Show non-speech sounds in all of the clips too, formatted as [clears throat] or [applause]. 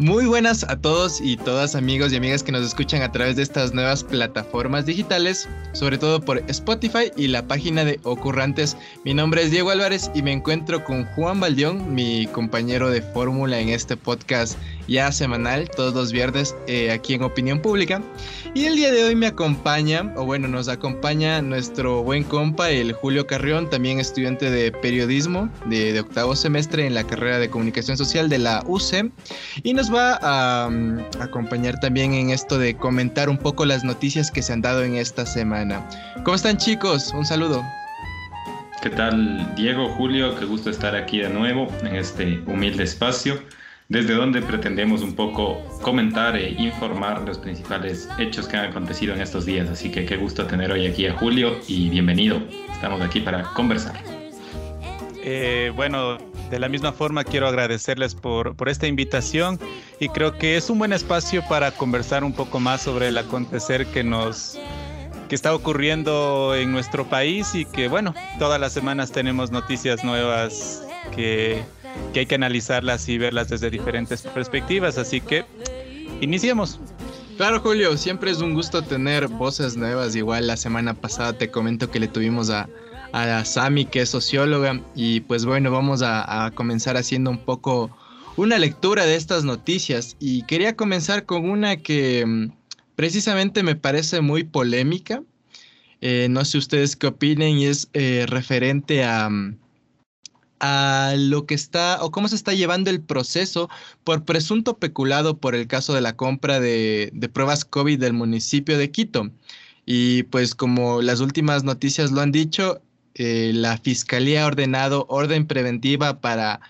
Muy buenas a todos y todas amigos y amigas que nos escuchan a través de estas nuevas plataformas digitales, sobre todo por Spotify y la página de Ocurrantes. Mi nombre es Diego Álvarez y me encuentro con Juan Baldión, mi compañero de fórmula en este podcast ya semanal, todos los viernes eh, aquí en Opinión Pública. Y el día de hoy me acompaña, o bueno, nos acompaña nuestro buen compa, el Julio Carrión, también estudiante de periodismo de, de octavo semestre en la carrera de comunicación social de la UC. Y nos va a, mm, acompañar también en esto de comentar un poco las noticias que se han dado en esta semana. ¿Cómo están chicos? Un saludo. ¿Qué tal Diego, Julio? Qué gusto estar aquí de nuevo en este humilde espacio, desde donde pretendemos un poco comentar e informar los principales hechos que han acontecido en estos días. Así que qué gusto tener hoy aquí a Julio y bienvenido. Estamos aquí para conversar. Eh, bueno, de la misma forma quiero agradecerles por, por, esta invitación y creo que es un buen espacio para conversar un poco más sobre el acontecer que nos que está ocurriendo en nuestro país y que bueno, todas las semanas tenemos noticias nuevas que, que hay que analizarlas y verlas desde diferentes perspectivas, así que iniciemos. Claro, Julio, siempre es un gusto tener voces nuevas. Igual la semana pasada te comento que le tuvimos a, a Sami, que es socióloga. Y pues bueno, vamos a, comenzar haciendo un poco una lectura de estas noticias. Y quería comenzar con una que mm, precisamente me parece muy polémica. Eh, no sé ustedes qué opinen y es eh, referente a, mm, a lo que está o cómo se está llevando el proceso por presunto peculado por el caso de la compra de, de pruebas COVID del municipio de Quito. Y pues como las últimas noticias lo han dicho, la Fiscalía ha ordenado orden preventiva para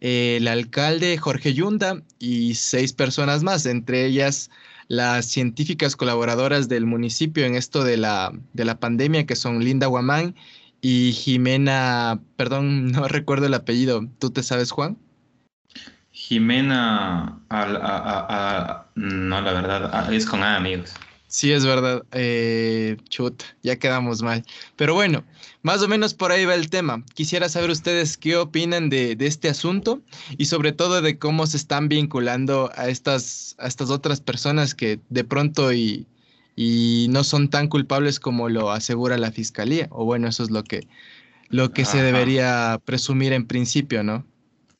eh, el alcalde Jorge Yunda y seis personas más, entre ellas las científicas colaboradoras del municipio en esto de la, de la pandemia, que son Linda Guamán y Jimena, perdón, [laughs] no recuerdo el apellido. ¿Tú te sabes, Juan? Jimena, no, la verdad, es con A, amigos. Sí, es verdad. Eh, chut, ya quedamos mal. Pero bueno, más o menos por ahí va el tema. Quisiera saber ustedes qué opinan de, de, este asunto y sobre todo de cómo se están vinculando a estas, a estas otras personas que de pronto y, y no son tan culpables como lo asegura la fiscalía. O bueno, eso es lo que, lo que se debería presumir en principio, ¿no?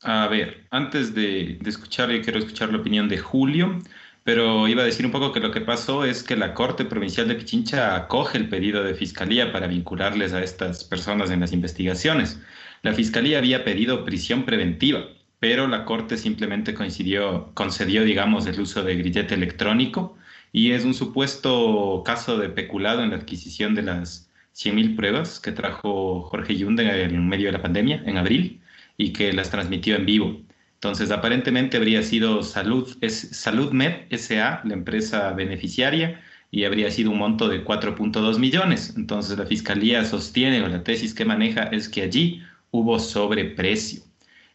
A ver, antes de, de escuchar, yo quiero escuchar la opinión de Julio pero iba a decir un poco que lo que pasó es que la Corte Provincial de Pichincha acoge el pedido de Fiscalía para vincularles a estas personas en las investigaciones. La Fiscalía había pedido prisión preventiva, pero la Corte simplemente concedió, digamos, el uso de grillete electrónico y es un supuesto caso de peculado en la adquisición de las 100.000 pruebas que trajo Jorge Yunda en medio de la pandemia, en abril, y que las transmitió en vivo. Entonces, aparentemente habría sido Salud, es SaludMed SA, la empresa beneficiaria, y habría sido un monto de 4.2 millones. Entonces, la fiscalía sostiene, o la tesis que maneja, es que allí hubo sobreprecio.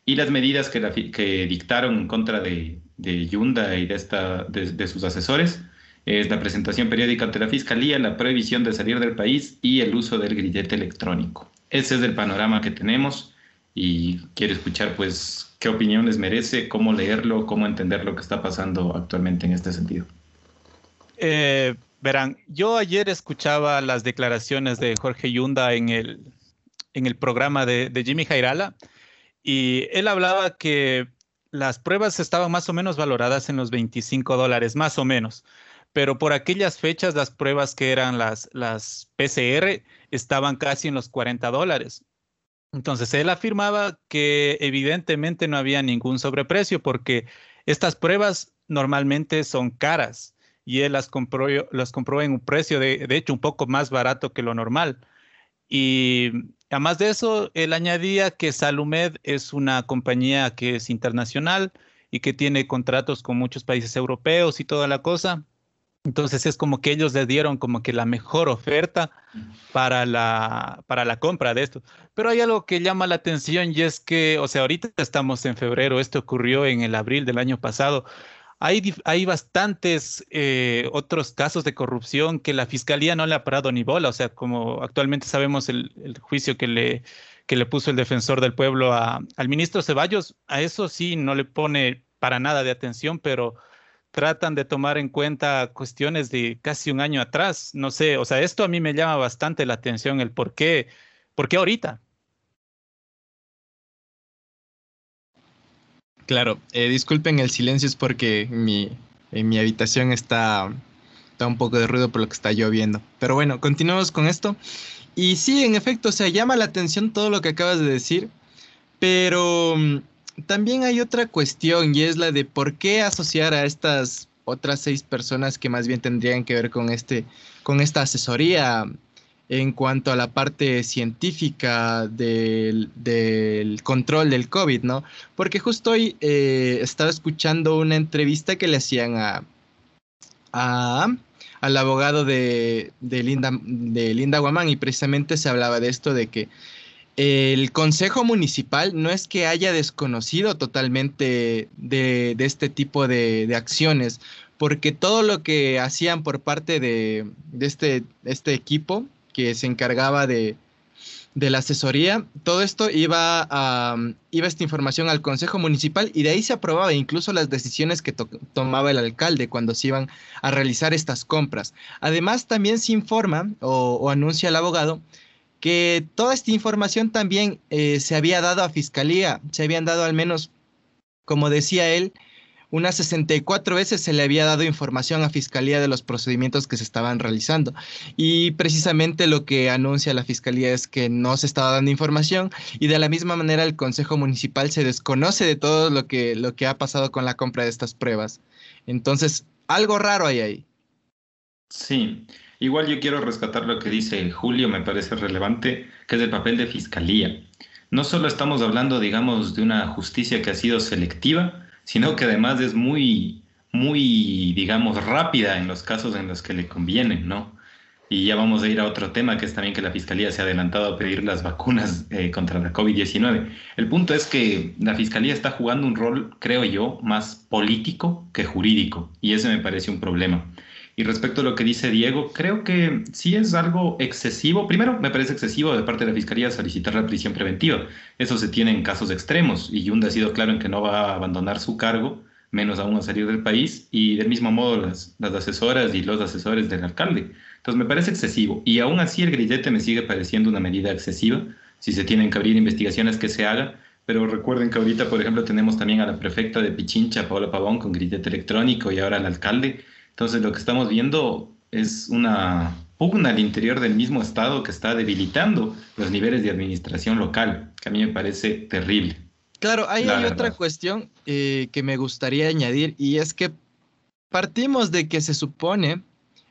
Y las medidas que, la, que dictaron en contra de, de Yunda y de, esta, de, de sus asesores es la presentación periódica ante la fiscalía, la prohibición de salir del país y el uso del grillete electrónico. Ese es el panorama que tenemos y quiero escuchar pues qué opinión les merece, cómo leerlo, cómo entender lo que está pasando actualmente en este sentido. Eh, verán, yo ayer escuchaba las declaraciones de Jorge Yunda en el, en el programa de, Jimmy Jairala y él hablaba que las pruebas estaban más o menos valoradas en los 25 dólares, más o menos. Pero por aquellas fechas, las pruebas que eran las, las PCR estaban casi en los 40 dólares. Entonces, él afirmaba que evidentemente no había ningún sobreprecio porque estas pruebas normalmente son caras y él las compró, las compró en un precio de, de hecho un poco más barato que lo normal. Y además de eso, él añadía que Salumed es una compañía que es internacional y que tiene contratos con muchos países europeos y toda la cosa. Entonces es como que ellos le dieron como que la mejor oferta para la, para la compra de esto. Pero hay algo que llama la atención y es que, o sea, ahorita estamos en febrero, esto ocurrió en el abril del año pasado. Hay, hay bastantes eh, otros casos de corrupción que la fiscalía no le ha parado ni bola. O sea, como actualmente sabemos el, el juicio que le, que le puso el defensor del pueblo al ministro Ceballos, a eso sí no le pone para nada de atención, pero tratan de tomar en cuenta cuestiones de casi un año atrás. No sé, o sea, esto a mí me llama bastante la atención, el por qué, por qué ahorita. Claro, eh, disculpen el silencio, es porque mi, en mi habitación está, está un poco de ruido por lo que está lloviendo. Pero bueno, continuamos con esto. Y sí, en efecto, o sea, llama la atención todo lo que acabas de decir, pero mm, también hay otra cuestión y es la de por qué asociar a estas otras seis personas que más bien tendrían que ver con este, con esta asesoría en cuanto a la parte científica del, control del COVID, ¿no? Porque justo hoy eh, estaba escuchando una entrevista que le hacían a, al abogado de, Linda, de Linda Guamán y precisamente se hablaba de esto, de que el Consejo Municipal no es que haya desconocido totalmente de, este tipo de, acciones, porque todo lo que hacían por parte de, este, este equipo que se encargaba de, la asesoría, todo esto iba a, esta información al Consejo Municipal y de ahí se aprobaba incluso las decisiones que tomaba el alcalde cuando se iban a realizar estas compras. Además, también se informa o, o anuncia el abogado que toda esta información también eh, se había dado a Fiscalía, se habían dado al menos, como decía él, unas 64 veces se le había dado información a Fiscalía de los procedimientos que se estaban realizando. Y precisamente lo que anuncia la Fiscalía es que no se estaba dando información y de la misma manera el Consejo Municipal se desconoce de todo lo que, lo que ha pasado con la compra de estas pruebas. Entonces, algo raro hay ahí. Sí, igual yo quiero rescatar lo que dice Julio, me parece relevante, que es el papel de Fiscalía. No solo estamos hablando, digamos, de una justicia que ha sido selectiva, sino que además es muy, muy, digamos, rápida en los casos en los que le conviene, ¿no? Y ya vamos a ir a otro tema, que es también que la Fiscalía se ha adelantado a pedir las vacunas eh, contra la COVID-19. El punto es que la Fiscalía está jugando un rol, creo yo, más político que jurídico, y ese me parece un problema. Y respecto a lo que dice Diego, creo que sí es algo excesivo. Primero, me parece excesivo de parte de la Fiscalía solicitar la prisión preventiva. Eso se tiene en casos extremos y Yunda ha sido claro en que no va a abandonar su cargo, menos aún a salir del país, y del mismo modo las, las asesoras y los asesores del alcalde. Entonces me parece excesivo. Y aún así el grillete me sigue pareciendo una medida excesiva. Si se tienen que abrir investigaciones, que se haga. Pero recuerden que ahorita, por ejemplo, tenemos también a la prefecta de Pichincha, Paola Pavón, con grillete electrónico y ahora al alcalde entonces lo que estamos viendo es una pugna al interior del mismo Estado que está debilitando los niveles de administración local, que a mí me parece terrible. Claro, hay otra cuestión eh, que me gustaría añadir y es que partimos de que se supone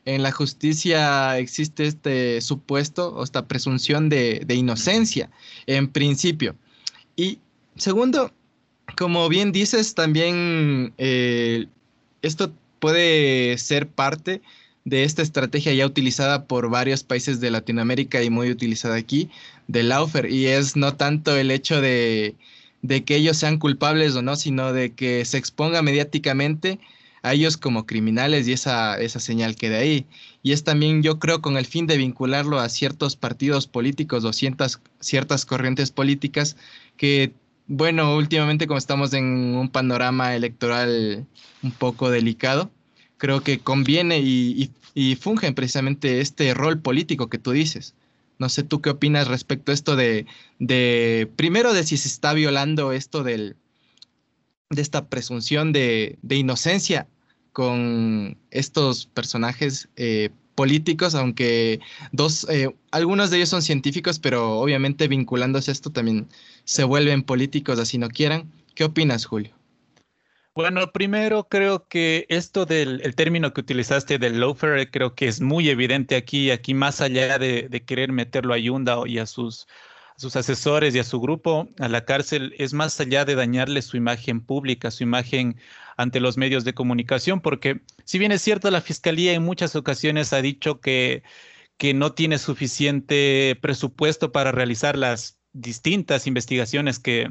en la justicia existe este supuesto o esta presunción de, inocencia en principio. Y segundo, como bien dices, también eh, esto puede ser parte de esta estrategia ya utilizada por varios países de Latinoamérica y muy utilizada aquí, de Laufer, y es no tanto el hecho de, que ellos sean culpables o no, sino de que se exponga mediáticamente a ellos como criminales y esa, esa señal queda ahí. Y es también, yo creo, con el fin de vincularlo a ciertos partidos políticos o ciertas, ciertas corrientes políticas que bueno, últimamente como estamos en un panorama electoral un poco delicado, creo que conviene y, y, fungen precisamente este rol político que tú dices. No sé tú qué opinas respecto a esto de, primero de si se está violando esto del, de esta presunción de, de inocencia con estos personajes eh, políticos, aunque dos, eh, algunos de ellos son científicos, pero obviamente vinculándose a esto también se vuelven políticos así no quieran. ¿Qué opinas, Julio? Bueno, primero creo que esto del el término que utilizaste del loafer creo que es muy evidente aquí, aquí más allá de, querer meterlo a Yunda y a sus, sus asesores y a su grupo a la cárcel, es más allá de dañarle su imagen pública, su imagen ante los medios de comunicación, porque si bien es cierto, la Fiscalía en muchas ocasiones ha dicho que, que no tiene suficiente presupuesto para realizar las distintas investigaciones que,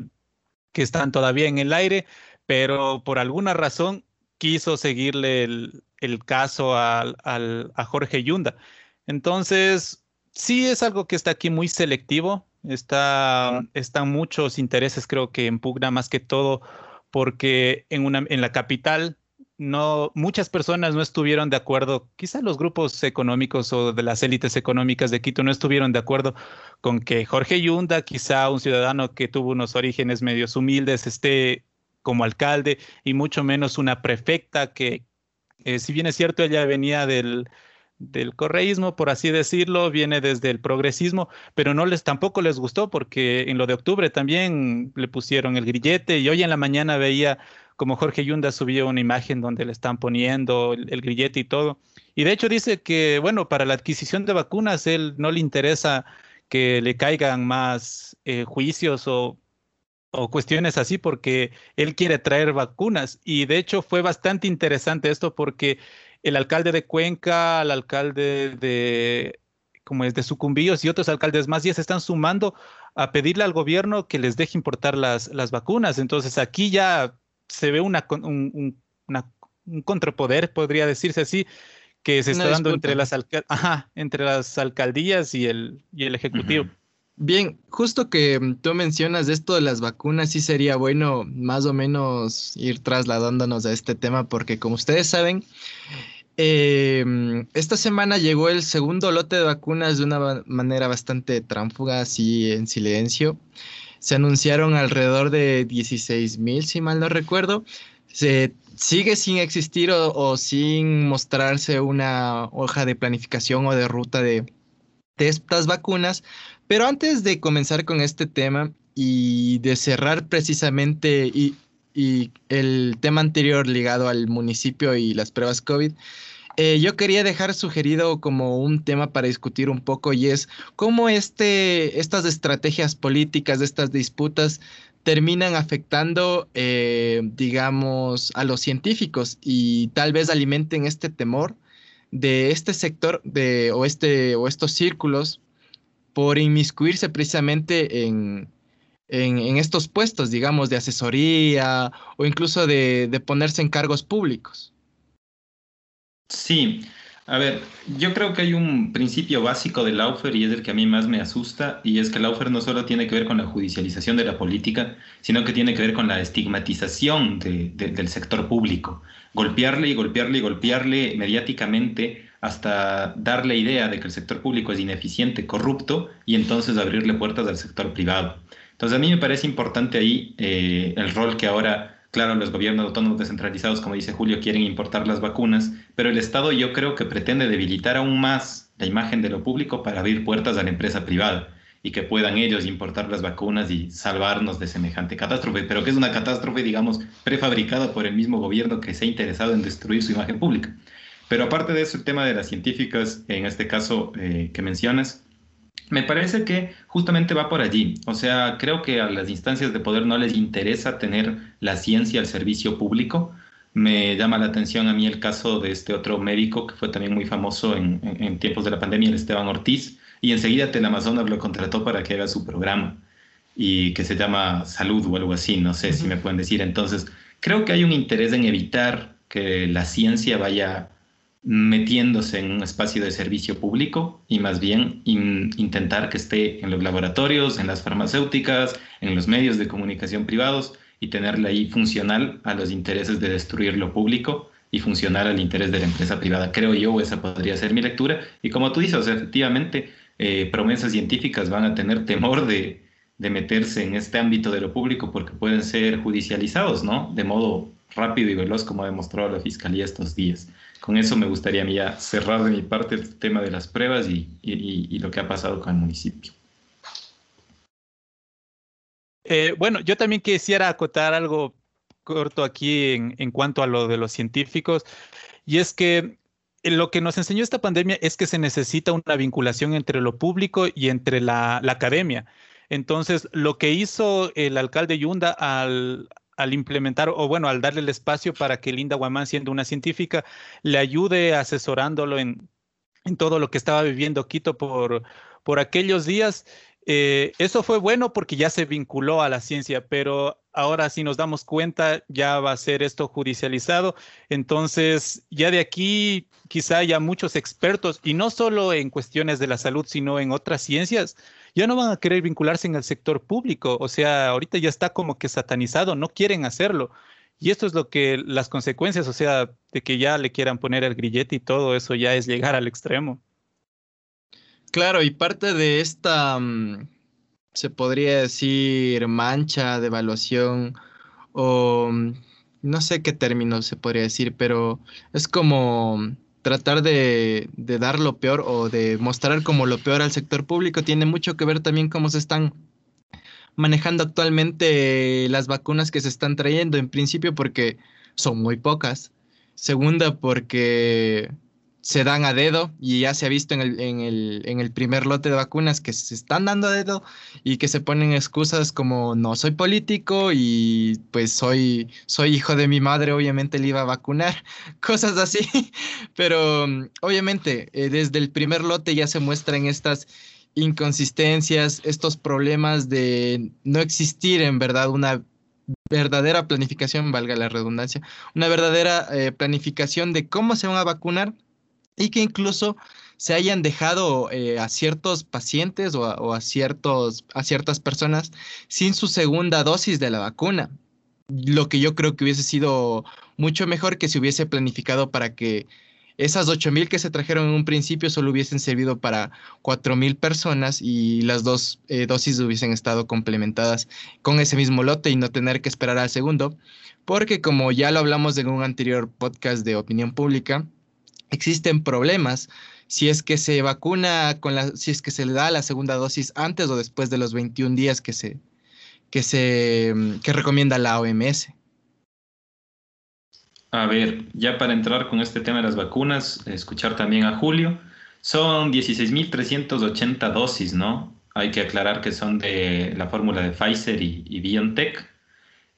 que están todavía en el aire, pero por alguna razón quiso seguirle el, caso al, a Jorge Yunda. Entonces, sí es algo que está aquí muy selectivo, está, están muchos intereses creo que en pugna más que todo porque en, una, en la capital no, muchas personas no estuvieron de acuerdo, quizás los grupos económicos o de las élites económicas de Quito no estuvieron de acuerdo con que Jorge Yunda, quizá un ciudadano que tuvo unos orígenes medios humildes, esté como alcalde y mucho menos una prefecta que, si bien es cierto, ella venía del, del correísmo, por así decirlo, viene desde el progresismo, pero no les tampoco les gustó porque en lo de octubre también le pusieron el grillete y hoy en la mañana veía como Jorge Yunda subió una imagen donde le están poniendo el, grillete y todo. Y de hecho dice que, bueno, para la adquisición de vacunas, él no le interesa que le caigan más eh, juicios o, o cuestiones así, porque él quiere traer vacunas. Y de hecho fue bastante interesante esto porque el alcalde de Cuenca, el alcalde de, como es de Sucumbíos y otros alcaldes más ya se están sumando a pedirle al gobierno que les deje importar las, las vacunas. Entonces aquí ya se ve una, un, un contrapoder, podría decirse así, que se está dando entre las, entre las alcaldías y el, y el Ejecutivo. Bien, justo que tú mencionas esto de las vacunas, sí sería bueno más o menos ir trasladándonos a este tema, porque como ustedes saben, em, esta semana llegó el segundo lote de vacunas de una manera bastante tránfuga, así en silencio se anunciaron alrededor de 16 mil, si mal no recuerdo. Se sigue sin existir o, sin mostrarse una hoja de planificación o de ruta de, estas vacunas. Pero antes de comenzar con este tema y de cerrar precisamente y, el tema anterior ligado al municipio y las pruebas COVID, eh, yo quería dejar sugerido como un tema para discutir un poco y es cómo este, estas estrategias políticas, estas disputas terminan afectando, eh, digamos, a los científicos y tal vez alimenten este temor de este sector de, o, este, o estos círculos por inmiscuirse precisamente en, en, estos puestos, digamos, de asesoría o incluso de, de ponerse en cargos públicos. Sí, a ver, yo creo que hay un principio básico del Laufer y es el que a mí más me asusta, y es que el Laufer no solo tiene que ver con la judicialización de la política, sino que tiene que ver con la estigmatización del sector público. Golpearle y golpearle y golpearle mediáticamente hasta darle idea de que el sector público es ineficiente, corrupto, y entonces abrirle puertas al sector privado. Entonces a mí me parece importante ahí eh, el rol que ahora Claro, los gobiernos autónomos descentralizados, como dice Julio, quieren importar las vacunas, pero el Estado yo creo que pretende debilitar aún más la imagen de lo público para abrir puertas a la empresa privada y que puedan ellos importar las vacunas y salvarnos de semejante catástrofe, pero que es una catástrofe, digamos, prefabricada por el mismo gobierno que se ha interesado en destruir su imagen pública. Pero aparte de eso, el tema de las científicas, en este caso eh, que mencionas, me parece que justamente va por allí. O sea, creo que a las instancias de poder no les interesa tener la ciencia al servicio público. Me llama la atención a mí el caso de este otro médico que fue también muy famoso en, tiempos de la pandemia, el Esteban Ortiz, y enseguida Teleamazonas lo contrató para que haga su programa y que se llama Salud o algo así, no sé si me pueden decir. Entonces, creo que hay un interés en evitar que la ciencia vaya metiéndose en un espacio de servicio público y más bien intentar que esté en los laboratorios, en las farmacéuticas, en los medios de comunicación privados y tenerla ahí funcional a los intereses de destruir lo público y funcional al interés de la empresa privada. Creo yo, esa podría ser mi lectura. Y como tú dices, efectivamente, eh, promesas científicas van a tener temor de, de meterse en este ámbito de lo público porque pueden ser judicializados, ¿no? De modo rápido y veloz como ha demostrado la Fiscalía estos días con eso me gustaría cerrar de mi parte el tema de las pruebas y, lo que ha pasado con el municipio. Eh, bueno, yo también quisiera acotar algo corto aquí en, cuanto a lo de los científicos, y es que lo que nos enseñó esta pandemia es que se necesita una vinculación entre lo público y entre la, academia. Entonces, lo que hizo el alcalde Yunda al, al implementar o bueno, al darle el espacio para que Linda Guamán, siendo una científica, le ayude asesorándolo en, todo lo que estaba viviendo Quito por, por aquellos días. Eh, eso fue bueno porque ya se vinculó a la ciencia, pero ahora si nos damos cuenta ya va a ser esto judicializado. Entonces, ya de aquí quizá haya muchos expertos, y no solo en cuestiones de la salud, sino en otras ciencias, ya no van a querer vincularse en el sector público. O sea, ahorita ya está como que satanizado, no quieren hacerlo. Y esto es lo que las consecuencias, o sea, de que ya le quieran poner el grillete y todo eso ya es llegar al extremo. Claro, y parte de esta, mm, se podría decir, mancha de evaluación o no sé qué término se podría decir, pero es como tratar de, dar lo peor o de mostrar como lo peor al sector público. Tiene mucho que ver también cómo se están manejando actualmente las vacunas que se están trayendo, en principio porque son muy pocas. Segunda, porque se dan a dedo y ya se ha visto en el, en, el, en el, primer lote de vacunas que se están dando a dedo y que se ponen excusas como no soy político y pues soy, soy hijo de mi madre, obviamente le iba a vacunar, [laughs] cosas así. [laughs] Pero obviamente eh, desde el primer lote ya se muestran estas inconsistencias, estos problemas de no existir en verdad una verdadera planificación, valga la redundancia, una verdadera eh, planificación de cómo se van a vacunar y que incluso se hayan dejado eh, a ciertos pacientes o, a, ciertos, a ciertas personas sin su segunda dosis de la vacuna. Lo que yo creo que hubiese sido mucho mejor que se hubiese planificado para que esas 8.000 que se trajeron en un principio solo hubiesen servido para 4.000 personas y las dos eh, dosis hubiesen estado complementadas con ese mismo lote y no tener que esperar al segundo, porque como ya lo hablamos en un anterior podcast de opinión pública, existen problemas si es que se vacuna con la, si es que se le da la segunda dosis antes o después de los 21 días que se, que se, mm, que recomienda la OMS. A ver, ya para entrar con este tema de las vacunas, escuchar también a Julio, son 16.380 dosis, ¿no? Hay que aclarar que son de la fórmula de Pfizer y, y BioNTech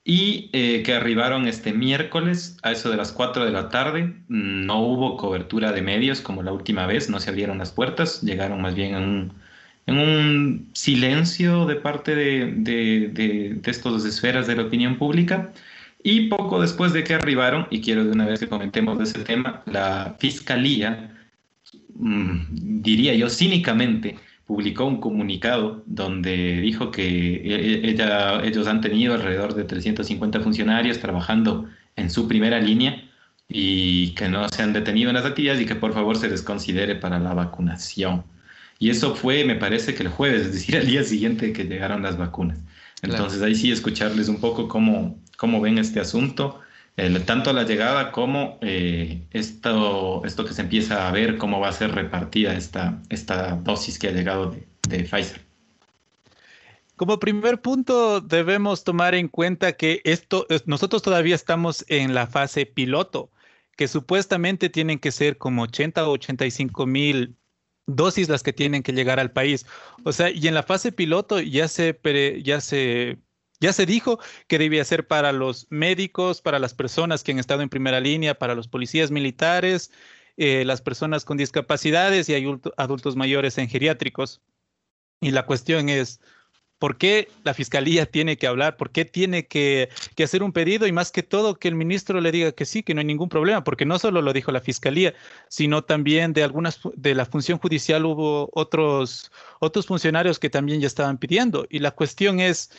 y eh, que arribaron este miércoles a eso de las 4 de la tarde. No hubo cobertura de medios como la última vez, no se abrieron las puertas, llegaron más bien en un, en un silencio de parte de, de, de, de estas esferas de la opinión pública. Y poco después de que arribaron, y quiero de una vez que comentemos de ese tema, la fiscalía, mmm, diría yo cínicamente, publicó un comunicado donde dijo que e, e, ella, ellos han tenido alrededor de 350 funcionarios trabajando en su primera línea y que no se han detenido en las actividades y que por favor se les considere para la vacunación. Y eso fue, me parece que el jueves, es decir, el día siguiente que llegaron las vacunas. Entonces ahí sí escucharles un poco cómo, cómo ven este asunto tanto la llegada como eh, esto, esto que se empieza a ver cómo va a ser repartida esta, esta dosis que ha llegado de, de Pfizer. Como primer punto, debemos tomar en cuenta que esto, nosotros todavía estamos en la fase piloto, que supuestamente tienen que ser como 80 o 85 mil dosis las que tienen que llegar al país. O sea, y en la fase piloto ya se, ya se ya se dijo que debía ser para los médicos, para las personas que han estado en primera línea, para los policías militares, eh, las personas con discapacidades y adultos mayores en geriátricos. Y la cuestión es, ¿por qué la fiscalía [laughs] tiene que hablar? ¿Por qué tiene que, que, hacer un pedido? Y más que todo, que el ministro le diga que sí, que no hay ningún problema, porque no solo lo dijo la fiscalía, sino también de algunas de la función judicial hubo otros, otros funcionarios que también ya estaban pidiendo. Y la cuestión es,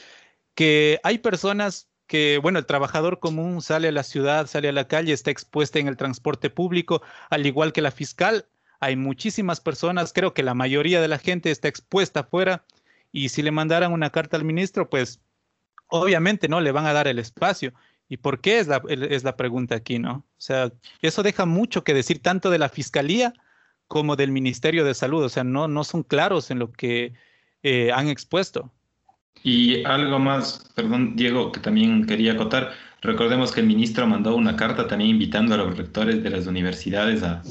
que hay personas que, bueno, el trabajador común sale a la ciudad, sale a la calle, está expuesta en el transporte público, al igual que la fiscal. Hay muchísimas personas, creo que la mayoría de la gente está expuesta afuera y si le mandaran una carta al ministro, pues obviamente no le van a dar el espacio. ¿Y por qué es la, es la pregunta aquí, no? O sea, eso deja mucho que decir tanto de la fiscalía como del Ministerio de Salud. O sea, no, no son claros en lo que eh, han expuesto. Y algo más, perdón Diego, que también quería acotar. Recordemos que el ministro mandó una carta también invitando a los rectores de las universidades a,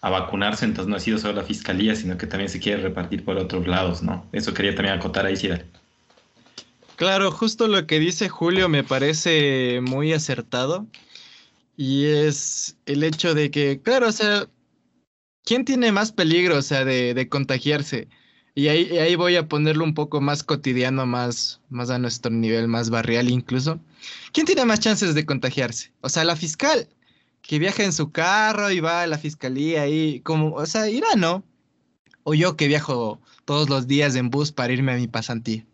vacunarse, entonces no ha sido solo la fiscalía, sino que también se quiere repartir por otros lados, ¿no? Eso quería también acotar ahí, sí. Claro, justo lo que dice Julio me parece muy acertado. Y es el hecho de que, claro, o sea, ¿quién tiene más peligro, o sea, de contagiarse? Y ahí, ahí voy a ponerlo un poco más cotidiano, más, más a nuestro nivel, más barrial incluso. ¿Quién tiene más chances de contagiarse? O sea, la fiscal, que viaja en su carro y va a la fiscalía y como, o sea, irá, ¿no? O yo que viajo todos los días en bus para irme a mi pasantía.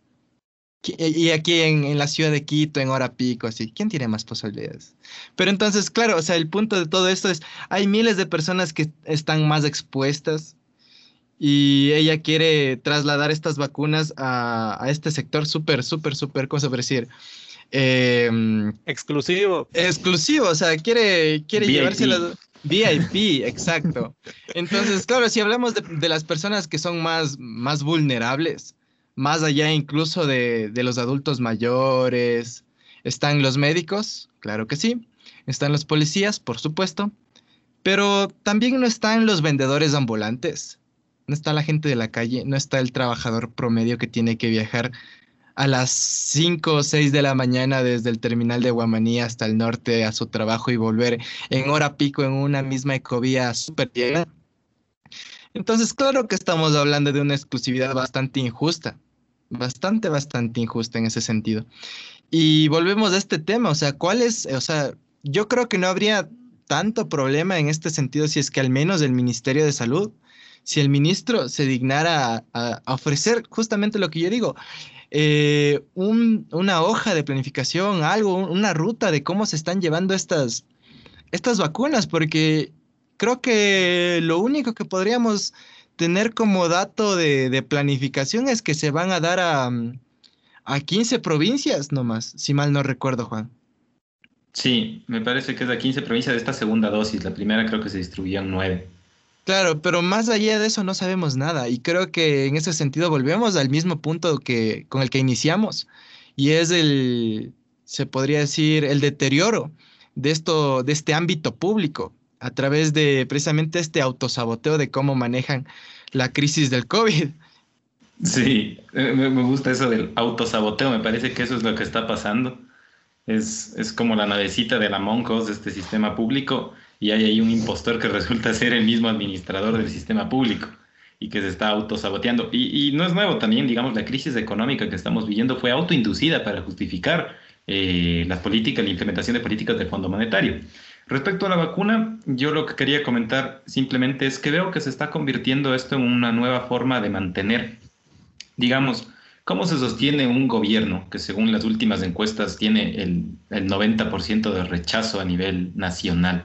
Y aquí en, la ciudad de Quito, en hora pico, así, ¿quién tiene más posibilidades? Pero entonces, claro, o sea, el punto de todo esto es, hay miles de personas que están más expuestas y ella quiere trasladar estas vacunas a, este sector súper, súper, súper, ¿cómo se puede decir? Em, exclusivo. Exclusivo, o sea, quiere, quiere llevárselas. VIP, exacto. Entonces, claro, si hablamos de, de, las personas que son más, más vulnerables, más allá incluso de, los adultos mayores. Están los médicos, claro que sí. Están los policías, por supuesto. Pero también no están los vendedores ambulantes. No está la gente de la calle, no está el trabajador promedio que tiene que viajar a las 5 o 6 de la mañana desde el terminal de Guamaní hasta el norte a su trabajo y volver en hora pico en una misma ecovía súper llena. Entonces, claro que estamos hablando de una exclusividad bastante injusta, bastante, bastante injusta en ese sentido. Y volvemos a este tema, o sea, ¿cuál es, o sea, yo creo que no habría tanto problema en este sentido si es que al menos el Ministerio de Salud, si el ministro se dignara a, ofrecer justamente lo que yo digo, eh, una hoja de planificación, algo, una ruta de cómo se están llevando estas, estas vacunas, porque creo que lo único que podríamos tener como dato de, planificación es que se van a dar a, a 15 provincias nomás, si mal no recuerdo, Juan. Sí, me parece que es a 15 provincias de esta segunda dosis. La primera creo que se distribuían 9. Claro, pero más allá de eso no sabemos nada y creo que en ese sentido volvemos al mismo punto que con el que iniciamos y es el se podría decir el deterioro de esto de este ámbito público a través de precisamente este autosaboteo de cómo manejan la crisis del COVID. Sí, eh, me gusta eso del autosaboteo, me parece que eso es lo que está pasando. Es, es como la navecita de la Moncos este sistema público y hay ahí un impostor que resulta ser el mismo administrador del sistema público y que se está autosaboteando. Y, no es nuevo también, digamos, la crisis económica que estamos viviendo fue autoinducida para justificar eh, las políticas, la implementación de políticas del Fondo Monetario. Respecto a la vacuna, yo lo que quería comentar simplemente es que veo que se está convirtiendo esto en una nueva forma de mantener, digamos, cómo se sostiene un gobierno que según las últimas encuestas tiene el, el 90% de rechazo a nivel nacional.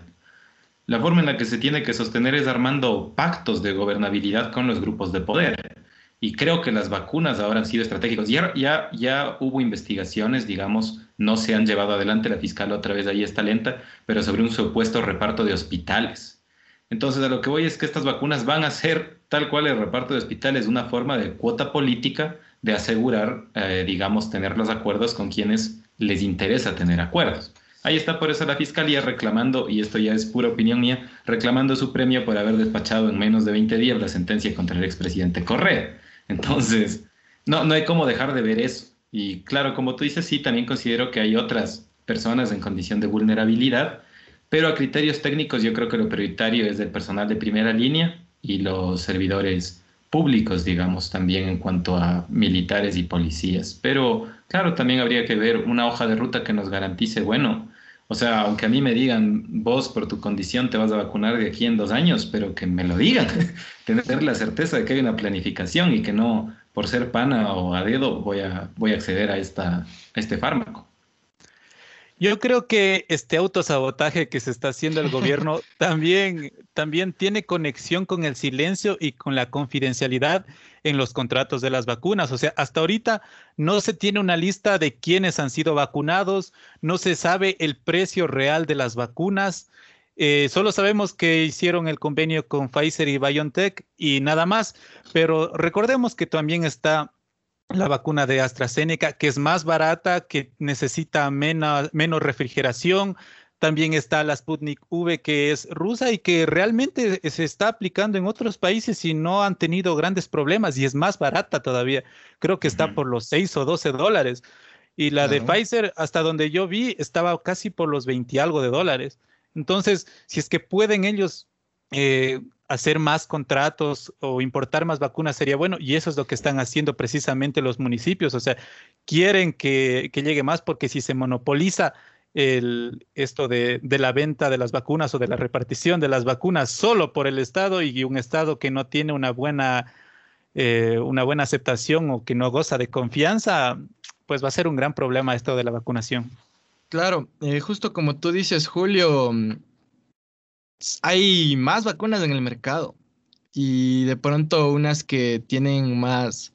La forma en la que se tiene que sostener es armando pactos de gobernabilidad con los grupos de poder. Y creo que las vacunas ahora han sido estratégicas. Ya, ya, ya hubo investigaciones, digamos, no se han llevado adelante, la fiscal otra vez ahí está lenta, pero sobre un supuesto reparto de hospitales. Entonces, a lo que voy es que estas vacunas van a ser tal cual el reparto de hospitales, una forma de cuota política de asegurar, eh, digamos, tener los acuerdos con quienes les interesa tener acuerdos. Ahí está por eso la fiscalía reclamando, y esto ya es pura opinión mía, reclamando su premio por haber despachado en menos de 20 días la sentencia contra el expresidente Correa. Entonces, no, no hay cómo dejar de ver eso. Y claro, como tú dices, sí, también considero que hay otras personas en condición de vulnerabilidad, pero a criterios técnicos yo creo que lo prioritario es el personal de primera línea y los servidores públicos, digamos, también en cuanto a militares y policías. Pero claro, también habría que ver una hoja de ruta que nos garantice, bueno, o sea, aunque a mí me digan, vos por tu condición te vas a vacunar de aquí en dos años, pero que me lo digan, [laughs] tener la certeza de que hay una planificación y que no por ser pana o a dedo voy a, voy a acceder a, esta, a este fármaco. Yo creo que este autosabotaje que se está haciendo el gobierno [laughs] también, también tiene conexión con el silencio y con la confidencialidad en los contratos de las vacunas. O sea, hasta ahorita no se tiene una lista de quiénes han sido vacunados, no se sabe el precio real de las vacunas. Eh, solo sabemos que hicieron el convenio con Pfizer y BioNTech y nada más, pero recordemos que también está la vacuna de AstraZeneca, que es más barata, que necesita menos refrigeración. También está la Sputnik V, que es rusa y que realmente se está aplicando en otros países y no han tenido grandes problemas y es más barata todavía. Creo que está por los 6 o 12 dólares. Y la de Pfizer, hasta donde yo vi, estaba casi por los 20 algo de dólares. Entonces, si es que pueden ellos eh, hacer más contratos o importar más vacunas sería bueno y eso es lo que están haciendo precisamente los municipios, o sea, quieren que, llegue más porque si se monopoliza el, esto de, la venta de las vacunas o de la repartición de las vacunas solo por el Estado y un Estado que no tiene una buena, eh, una buena aceptación o que no goza de confianza, pues va a ser un gran problema esto de la vacunación. Claro, eh, justo como tú dices, Julio, mm, hay más vacunas en el mercado y de pronto unas que tienen más,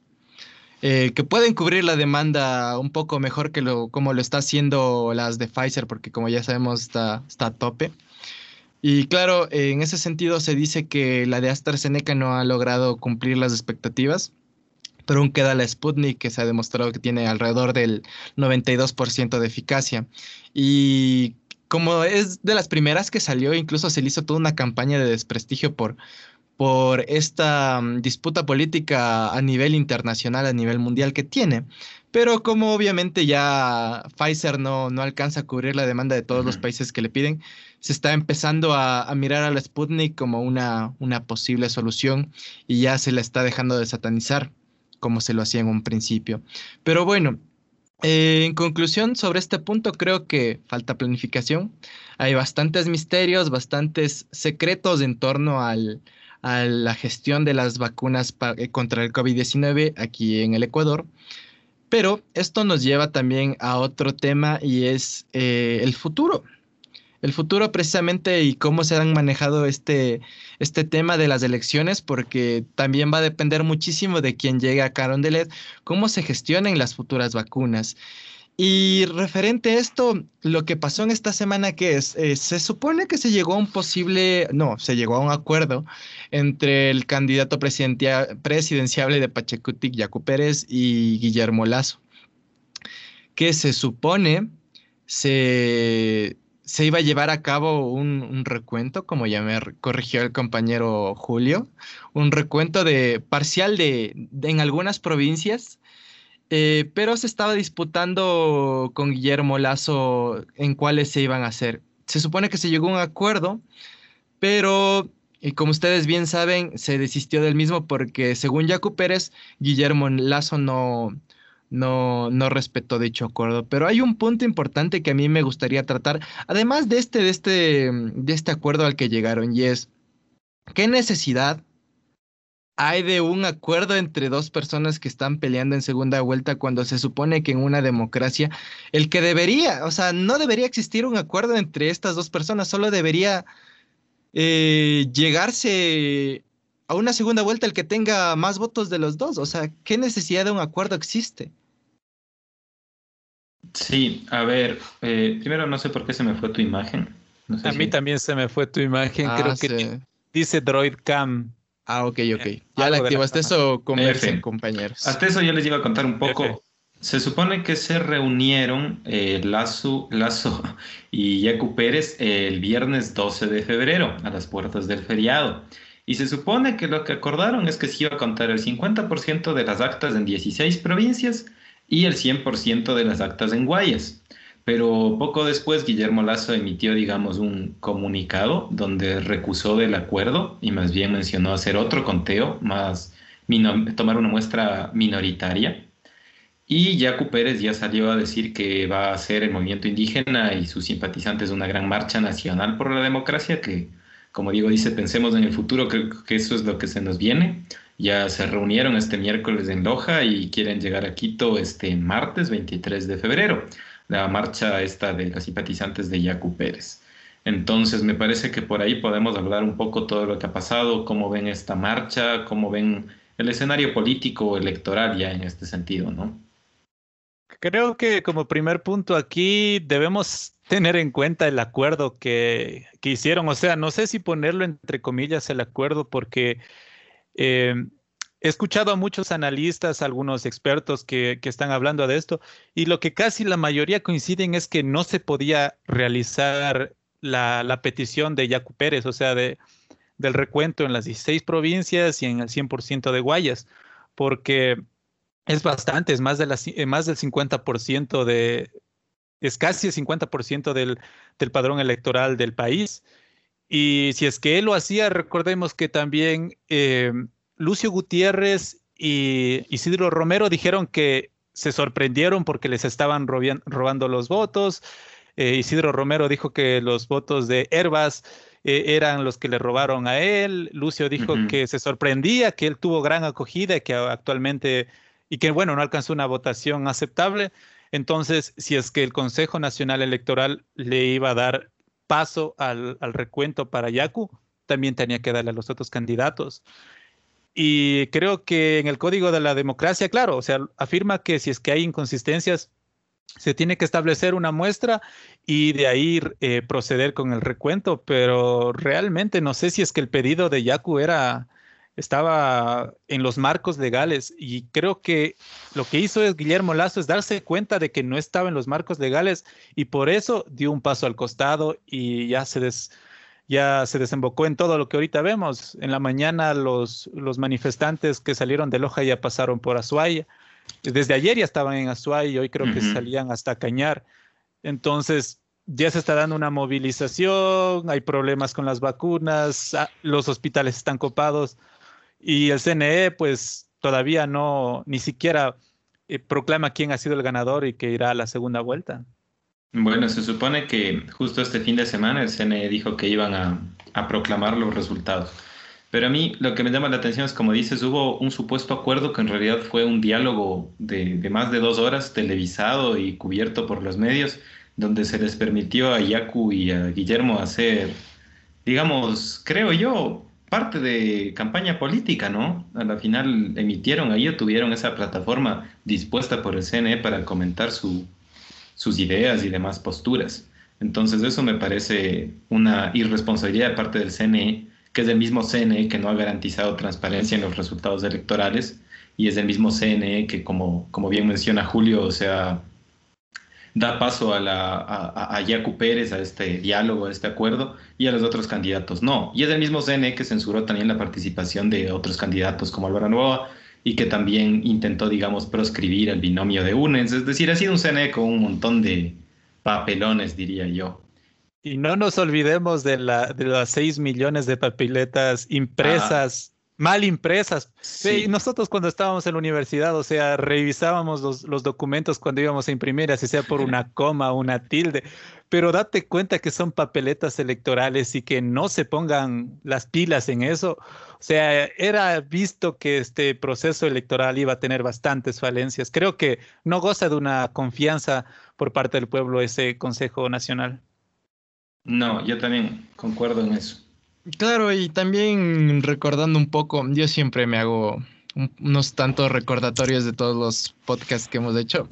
eh, que pueden cubrir la demanda un poco mejor que lo, como lo está haciendo las de Pfizer, porque como ya sabemos está, está a tope. Y claro, en ese sentido se dice que la de AstraZeneca no ha logrado cumplir las expectativas, pero aún queda la Sputnik que se ha demostrado que tiene alrededor del 92% de eficacia. Y como es de las primeras que salió, incluso se le hizo toda una campaña de desprestigio por, por esta mm, disputa política a nivel internacional, a nivel mundial que tiene. Pero como obviamente ya Pfizer no, no alcanza a cubrir la demanda de todos los países que le piden, se está empezando a, mirar a la Sputnik como una, una posible solución y ya se la está dejando de satanizar como se lo hacía en un principio. Pero bueno, eh, en conclusión, sobre este punto creo que falta planificación. Hay bastantes misterios, bastantes secretos en torno al, a la gestión de las vacunas eh, contra el COVID-19 aquí en el Ecuador. Pero esto nos lleva también a otro tema y es eh, el futuro. El futuro precisamente y cómo se han manejado este, este tema de las elecciones, porque también va a depender muchísimo de quién llegue a Carondelet, cómo se gestionen las futuras vacunas. Y referente a esto, lo que pasó en esta semana, que es, eh, se supone que se llegó a un posible, no, se llegó a un acuerdo entre el candidato presidenciable de Pachacutic, Yacu Pérez, y Guillermo Lazo, que se supone se, se iba a llevar a cabo un, un, recuento, como ya me corrigió el compañero Julio, un recuento de parcial de en algunas provincias eh, pero se estaba disputando con Guillermo Lazo en cuáles se iban a hacer. Se supone que se llegó a un acuerdo, pero como ustedes bien saben, se desistió del mismo porque según Jaco Pérez, Guillermo Lazo no, no, no respetó dicho acuerdo. Pero hay un punto importante que a mí me gustaría tratar, además de este, de este, de este acuerdo al que llegaron, y es, ¿qué necesidad hay de un acuerdo entre dos personas que están peleando en segunda vuelta cuando se supone que en una democracia el que debería, o sea, no debería existir un acuerdo entre estas dos personas, solo debería eh, llegarse a una segunda vuelta el que tenga más votos de los dos. O sea, ¿qué necesidad de un acuerdo existe? Sí, a ver, eh, primero no sé por qué se me fue tu imagen. a mí también se me fue tu imagen, creo ah, que dice Droid Cam. Ah, ok, ok. Ya la activaste eso, conversen, compañeros. Hasta eso yo les iba a contar un poco. Se supone que se reunieron eh, Lazo, Lazo y Yacu Pérez el viernes 12 de febrero a las puertas del feriado. Y se supone que lo que acordaron es que se iba a contar el 50% de las actas en 16 provincias y el 100% de las actas en Guayas. Pero poco después Guillermo Lazo emitió, digamos, un comunicado donde recusó del acuerdo y más bien mencionó hacer otro conteo, más tomar una muestra minoritaria. Y Yacu Pérez ya salió a decir que va a hacer el movimiento indígena y sus simpatizantes una gran marcha nacional por la democracia, que como digo, dice, pensemos en el futuro, creo que eso es lo que se nos viene. Ya se reunieron este miércoles en Loja y quieren llegar a Quito este martes 23 de febrero la marcha esta de las simpatizantes de Yacu Pérez. Entonces, me parece que por ahí podemos hablar un poco todo lo que ha pasado, cómo ven esta marcha, cómo ven el escenario político electoral ya en este sentido, ¿no? Creo que como primer punto aquí debemos tener en cuenta el acuerdo que, que hicieron. O sea, no sé si ponerlo entre comillas el acuerdo porque eh, He escuchado a muchos analistas, algunos expertos que, están hablando de esto, y lo que casi la mayoría coinciden es que no se podía realizar la, petición de Yacu Pérez, o sea, de, del recuento en las 16 provincias y en el 100% de Guayas, porque es bastante, es más, eh, más del 50% de, es casi el 50% del, del padrón electoral del país. Y si es que él lo hacía, recordemos que también eh, Lucio Gutiérrez y Isidro Romero dijeron que se sorprendieron porque les estaban robando los votos. Eh, Isidro Romero dijo que los votos de Herbas eh, eran los que le robaron a él. Lucio dijo que se sorprendía, que él tuvo gran acogida y que actualmente, y que bueno, no alcanzó una votación aceptable. Entonces, si es que el Consejo Nacional Electoral le iba a dar paso al, al recuento para Yacu, también tenía que darle a los otros candidatos. Y creo que en el Código de la Democracia, claro, o sea, afirma que si es que hay inconsistencias, se tiene que establecer una muestra y de ahí eh, proceder con el recuento, pero realmente no sé si es que el pedido de Yaku era estaba en los marcos legales y creo que lo que hizo es Guillermo Lazo es darse cuenta de que no estaba en los marcos legales y por eso dio un paso al costado y ya se des, ya se desembocó en todo lo que ahorita vemos. En la mañana los, los manifestantes que salieron de Loja ya pasaron por Azuay. Desde ayer ya estaban en Azuay y hoy creo que salían hasta Cañar. Entonces ya se está dando una movilización, hay problemas con las vacunas, ah, los hospitales están copados y el CNE pues todavía no, ni siquiera eh, proclama quién ha sido el ganador y que irá a la segunda vuelta. Bueno, se supone que justo este fin de semana el CNE dijo que iban a, proclamar los resultados. Pero a mí lo que me llama la atención es, como dices, hubo un supuesto acuerdo que en realidad fue un diálogo de, de, más de dos horas televisado y cubierto por los medios, donde se les permitió a Yacu y a Guillermo hacer, digamos, creo yo, parte de campaña política, ¿no? A la final emitieron ahí o tuvieron esa plataforma dispuesta por el CNE para comentar su, sus ideas y demás posturas. Entonces eso me parece una irresponsabilidad de parte del CNE, que es el mismo CNE que no ha garantizado transparencia en los resultados electorales y es el mismo CNE que, como, como bien menciona Julio, o sea, da paso a, la, a, a Pérez, a este diálogo, a este acuerdo, y a los otros candidatos no. Y es el mismo CNE que censuró también la participación de otros candidatos como Álvaro Novoa, y que también intentó, digamos, proscribir el binomio de UNES. Es decir, ha sido un CNE con un montón de papelones, diría yo. Y no nos olvidemos de, la, de las 6 millones de papeletas impresas mal impresas. Sí. nosotros cuando estábamos en la universidad, o sea, revisábamos los, los, documentos cuando íbamos a imprimir, así sea por una [laughs] coma, una tilde, pero date cuenta que son papeletas electorales y que no se pongan las pilas en eso. O sea, era visto que este proceso electoral iba a tener bastantes falencias. Creo que no goza de una confianza por parte del pueblo ese Consejo Nacional. No, yo también concuerdo en eso. Claro, y también recordando un poco, yo siempre me hago unos tantos recordatorios de todos los podcasts que hemos hecho.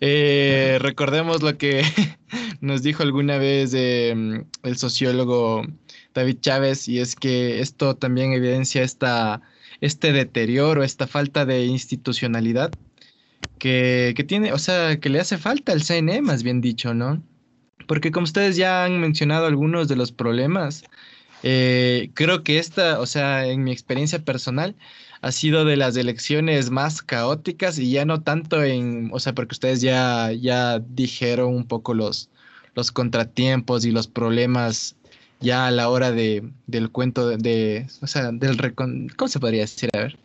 Eh, recordemos lo que [laughs] nos dijo alguna vez mm, el sociólogo David Chávez, y es que esto también evidencia esta, este deterioro, esta falta de institucionalidad que, que tiene, o sea, que le hace falta al CNE, más bien dicho, ¿no? Porque como ustedes ya han mencionado algunos de los problemas, eh, creo que esta, o sea, en mi experiencia personal, ha sido de las elecciones más caóticas y ya no tanto en, o sea, porque ustedes ya, ya dijeron un poco los, los contratiempos y los problemas ya a la hora de, del cuento de, o sea, del recon, ¿cómo se podría decir? A ver,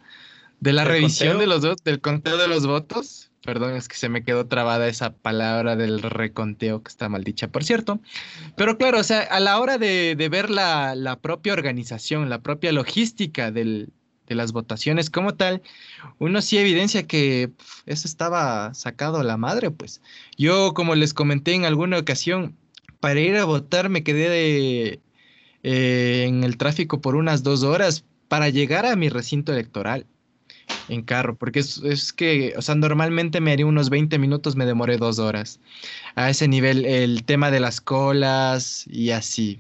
de la revisión de los del conteo de los votos. Perdón, es que se me quedó trabada esa palabra del reconteo que está mal dicha, por cierto. Pero claro, o sea, a la hora de, ver la, propia organización, la propia logística de las votaciones como tal, uno sí evidencia que eso estaba sacado a la madre, pues. Yo, como les comenté en alguna ocasión, para ir a votar me quedé eh, en el tráfico por unas dos horas para llegar a mi recinto electoral en carro, porque es, que, o sea, normalmente me haría unos 20 minutos, me demoré dos horas. A ese nivel, el tema de las colas y así.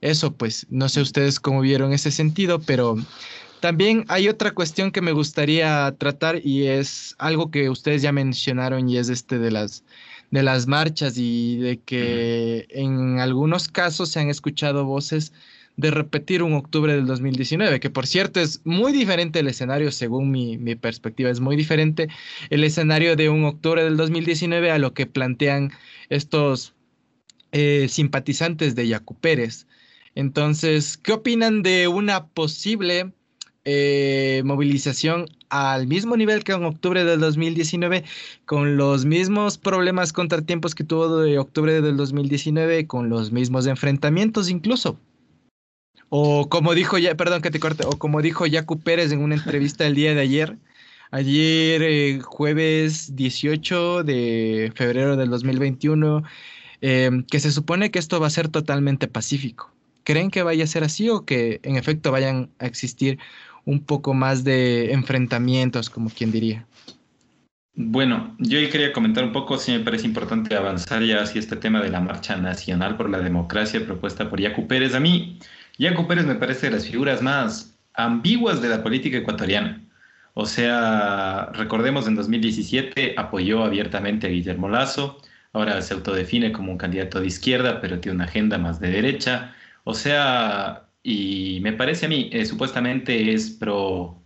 Eso, pues, no sé ustedes cómo vieron ese sentido, pero también hay otra cuestión que me gustaría tratar y es algo que ustedes ya mencionaron y es este de las de las marchas y de que en algunos casos se han escuchado voces de repetir un octubre del 2019, que por cierto es muy diferente el escenario según mi, perspectiva, es muy diferente el escenario de un octubre del 2019 a lo que plantean estos eh, simpatizantes de Yacu Pérez. Entonces, ¿qué opinan de una posible eh, movilización al mismo nivel que en octubre del 2019, con los mismos problemas, contratiempos que tuvo de octubre del 2019, con los mismos enfrentamientos incluso. O como dijo ya, perdón que te corte, o como dijo Yacu Pérez en una entrevista el día de ayer, ayer eh, jueves 18 de febrero del 2021, eh, que se supone que esto va a ser totalmente pacífico. ¿Creen que vaya a ser así o que en efecto vayan a existir un poco más de enfrentamientos, como quien diría. Bueno, yo quería comentar un poco, si me parece importante avanzar ya hacia este tema de la Marcha Nacional por la Democracia propuesta por Yacu Pérez. A mí, Yacu Pérez me parece de las figuras más ambiguas de la política ecuatoriana. O sea, recordemos en 2017 apoyó abiertamente a Guillermo Lazo, ahora se autodefine como un candidato de izquierda, pero tiene una agenda más de derecha. O sea, y me parece a mí, eh, supuestamente es pro,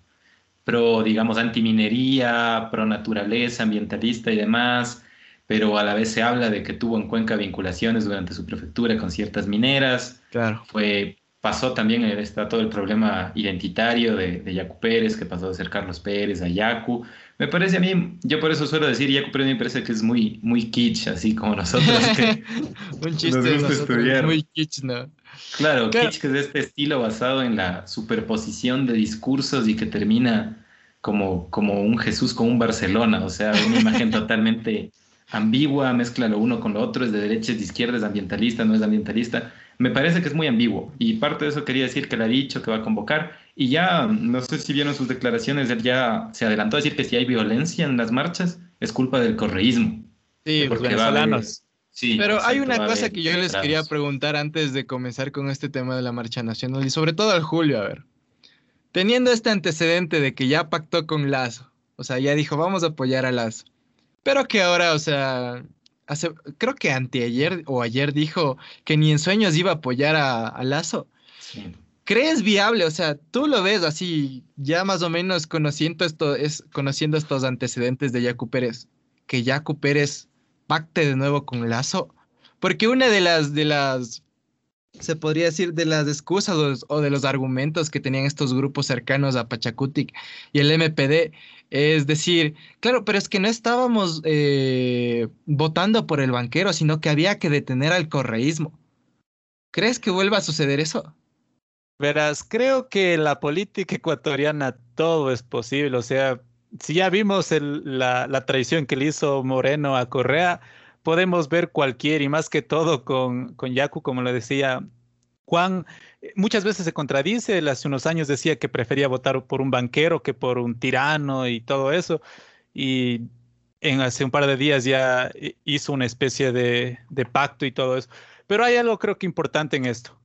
pro, digamos, antiminería, pro naturaleza, ambientalista y demás, pero a la vez se habla de que tuvo en Cuenca vinculaciones durante su prefectura con ciertas mineras. Claro. Fue, pasó también, está todo el problema identitario de, de Yacu Pérez, que pasó de ser Carlos Pérez a Yacu. Me parece a mí, yo por eso suelo decir, Yacu Pérez me parece que es muy, muy kitsch, así como nosotros que [laughs] Un chiste nos gusta estudiar. Muy kitsch, ¿no? Claro, Kitsch que es de este estilo basado en la superposición de discursos y que termina como, como un Jesús con un Barcelona, o sea, una imagen [laughs] totalmente ambigua, mezcla lo uno con lo otro, es de derecha, es de izquierda, es ambientalista, no es ambientalista. Me parece que es muy ambiguo y parte de eso quería decir que le ha dicho que va a convocar y ya, no sé si vieron sus declaraciones, él ya se adelantó a decir que si hay violencia en las marchas es culpa del correísmo. Sí, los venezolanos. Pero hay una cosa que yo les quería preguntar antes de comenzar con este tema de la marcha nacional y sobre todo al Julio, a ver. Teniendo este antecedente de que ya pactó con Lazo, o sea, ya dijo, vamos a apoyar a Lazo, pero que ahora, o sea, hace, creo que anteayer o ayer dijo que ni en sueños iba a apoyar a, Lazo. ¿Crees viable? O sea, tú lo ves así, ya más o menos conociendo, esto, es, conociendo estos antecedentes de Yacu Pérez, que Yacu Pérez pacte de nuevo con Lazo. Porque una de las, de las, se podría decir, de las excusas o, de los argumentos que tenían estos grupos cercanos a Pachacutic y el MPD es decir, claro, pero es que no estábamos eh, votando por el banquero, sino que había que detener al correísmo. ¿Crees que vuelva a suceder eso? Verás, creo que la política ecuatoriana todo es posible, o sea, si ya vimos la, traición que le hizo Moreno a Correa, podemos ver cualquier, y más que todo con, con Yacu, como le decía Juan, muchas veces se contradice, hace unos años decía que prefería votar por un banquero que por un tirano y todo eso, y en hace un par de días ya hizo una especie de, pacto y todo eso. Pero hay algo creo que importante en esto.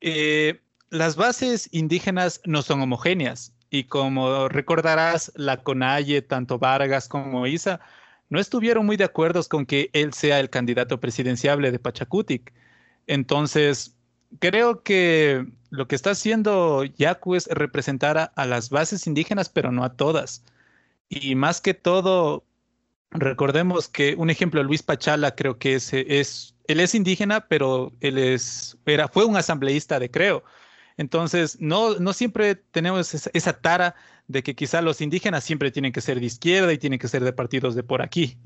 Eh, las bases indígenas no son homogéneas. Y como recordarás, la CONAIE, tanto Vargas como Isa, no estuvieron muy de acuerdo con que él sea el candidato presidenciable de Pachacutic. Entonces, creo que lo que está haciendo Yacu es representar a, las bases indígenas, pero no a todas. Y más que todo, recordemos que un ejemplo, Luis Pachala, creo que es, es él es indígena, pero él es, era, fue un asambleísta de Creo. Entonces, no, no siempre tenemos esa, tara de que quizá los indígenas siempre tienen que ser de izquierda y tienen que ser de partidos de por aquí.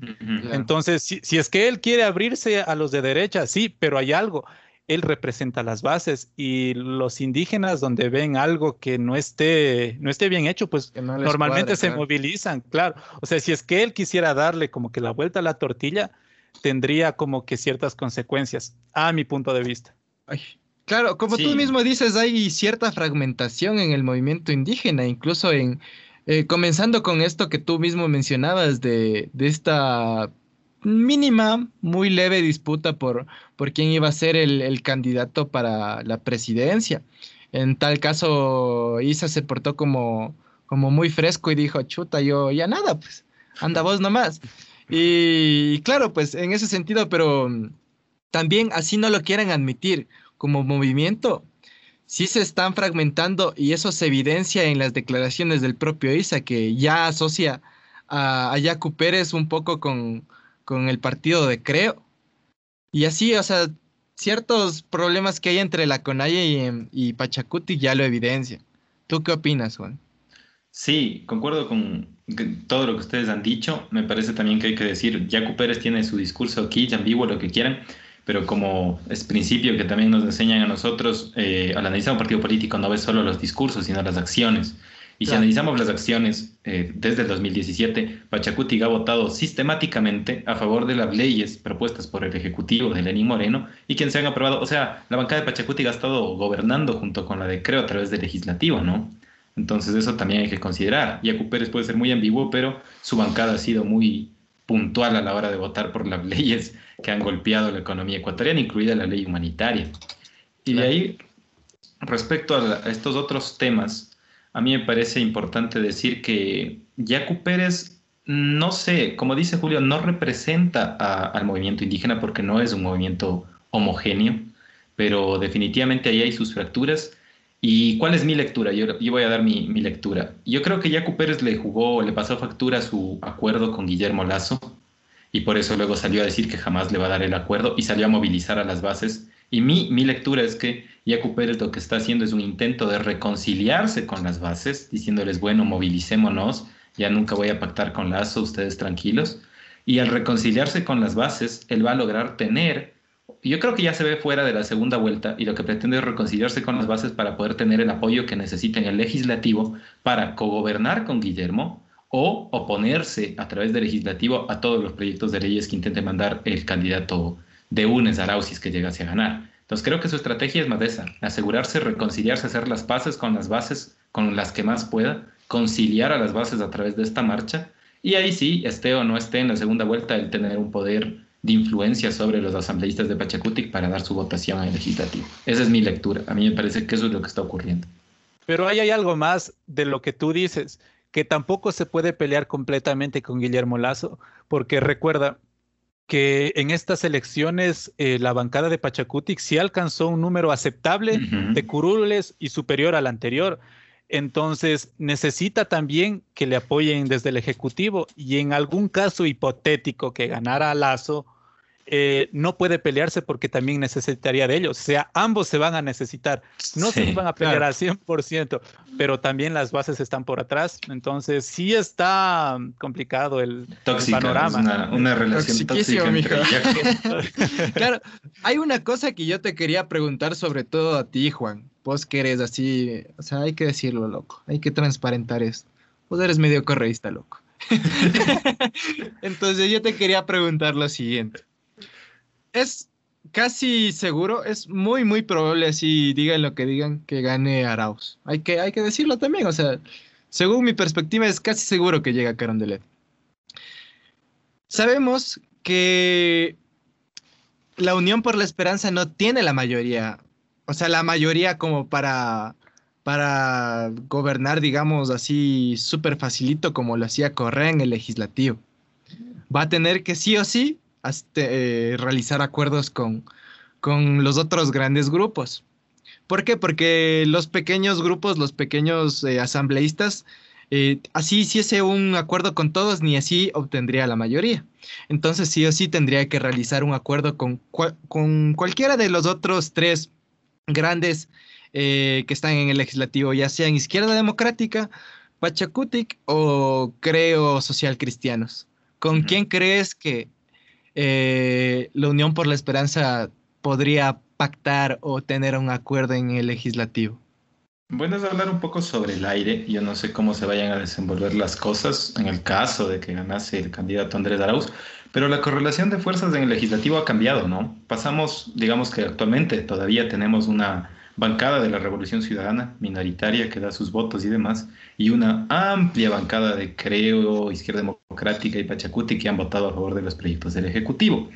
Entonces, si, es que él quiere abrirse a los de derecha, sí, pero hay algo. Él representa las bases y los indígenas donde ven algo que no esté, no esté bien hecho, pues normalmente se movilizan, claro. O sea, si es que él quisiera darle como que la vuelta a la tortilla, tendría como que ciertas consecuencias, a mi punto de vista. Ay, Claro, como tú mismo dices, hay cierta fragmentación en el movimiento indígena, incluso en, eh, comenzando con esto que tú mismo mencionabas de, de, esta mínima, muy leve disputa por, por quién iba a ser el, el, candidato para la presidencia. En tal caso, Isa se portó como, como muy fresco y dijo, chuta, yo ya nada, pues, anda vos nomás. Y, claro, pues en ese sentido, pero también así no lo quieren admitir como movimiento sí se están fragmentando y eso se evidencia en las declaraciones del propio Isa, que ya asocia a, a Pérez un poco con, con, el partido de Creo. Y así, o sea, ciertos problemas que hay entre la Conaye y, y Pachacuti ya lo evidencia. ¿Tú qué opinas, Juan? Sí, concuerdo con todo lo que ustedes han dicho. Me parece también que hay que decir, Jaco Pérez tiene su discurso aquí, ambiguo, lo que quieran, pero como es principio que también nos enseñan a nosotros, eh, al analizar un partido político no ves solo los discursos, sino las acciones. Y si analizamos las acciones eh, desde el 2017, Pachacuti ha votado sistemáticamente a favor de las leyes propuestas por el Ejecutivo de Lenín Moreno y quien se han aprobado. O sea, la bancada de Pachacuti ha estado gobernando junto con la de Creo a través del legislativo, ¿no? Entonces eso también hay que considerar. Yacu Pérez puede ser muy ambiguo, pero su bancada ha sido muy puntual a la hora de votar por las [laughs] leyes que han golpeado la economía ecuatoriana, incluida la ley humanitaria. Y de ahí, respecto a, estos otros temas, a mí me parece importante decir que Yacu Pérez, no sé, como dice Julio, no representa al movimiento indígena porque no es un movimiento homogéneo, pero definitivamente ahí hay sus fracturas ¿Y cuál es mi lectura? Yo, voy a dar mi, lectura. Yo creo que Yacu Pérez le jugó, le pasó factura su acuerdo con Guillermo Lazo y por eso luego salió a decir que jamás le va a dar el acuerdo y salió a movilizar a las bases. Y mi, mi lectura es que Yacu Pérez lo que está haciendo es un intento de reconciliarse con las bases, diciéndoles, bueno, movilicémonos, ya nunca voy a pactar con Lazo, ustedes tranquilos. Y al reconciliarse con las bases, él va a lograr tener yo creo que ya se ve fuera de la segunda vuelta y lo que pretende es reconciliarse con las bases para poder tener el apoyo que necesita en el legislativo para cogobernar con Guillermo o oponerse a través del legislativo a todos los proyectos de leyes que intente mandar el candidato de UNES Arausis que llegase a ganar. Entonces creo que su estrategia es más esa, asegurarse, reconciliarse, hacer las paces con las bases, con las que más pueda, conciliar a las bases a través de esta marcha y ahí sí, esté o no esté en la segunda vuelta, el tener un poder de influencia sobre los asambleístas de Pachacutic para dar su votación el legislativo. Esa es mi lectura. A mí me parece que eso es lo que está ocurriendo. Pero ahí hay algo más de lo que tú dices, que tampoco se puede pelear completamente con Guillermo Lazo, porque recuerda que en estas elecciones eh, la bancada de Pachacutic sí alcanzó un número aceptable de curules y superior al anterior. Entonces necesita también que le apoyen desde el Ejecutivo y en algún caso hipotético que ganara Lazo, eh, no puede pelearse porque también necesitaría de ellos. O sea, ambos se van a necesitar. No se van a pelear al 100%, pero también las bases están por atrás. Entonces, sí está complicado el, panorama. una, relación tóxica. [laughs] claro, hay una cosa que yo te quería preguntar sobre todo a ti, Juan. Vos que eres así, o sea, hay que decirlo, loco. Hay que transparentar esto. Vos eres medio correísta, loco. [laughs] Entonces yo te quería preguntar lo siguiente es casi seguro, es muy, muy probable, así digan lo que digan, que gane Arauz. Hay que, hay que decirlo también, o sea, según mi perspectiva, es casi seguro que llega Carondelet. Sabemos que la Unión por la Esperanza no tiene la mayoría, o sea, la mayoría como para, para gobernar, digamos así, súper facilito como lo hacía Correa en el legislativo. Va a tener que sí o sí eh, realizar acuerdos con, con los otros grandes grupos. ¿Por qué? Porque los pequeños grupos, los pequeños eh, asambleístas, eh, así hiciese un acuerdo con todos, ni así obtendría la mayoría. Entonces sí o sí tendría que realizar un acuerdo con, con cualquiera de los otros tres grandes que están en el legislativo, ya sea en Izquierda Democrática, Pachacutic o Creo Social Cristianos. ¿Con quién crees que eh, la Unión por la Esperanza podría pactar o tener un acuerdo en el legislativo? Bueno, es hablar un poco sobre el aire. Yo no sé cómo se vayan a desenvolver las cosas en el caso de que ganase el candidato Andrés Arauz, pero la correlación de fuerzas en el legislativo ha cambiado, ¿no? Pasamos, digamos que actualmente todavía tenemos una bancada de la Revolución Ciudadana, minoritaria, que da sus votos y demás, y una amplia bancada de Creo, Izquierda Democrática y Pachacuti que han votado a favor de los proyectos del Ejecutivo.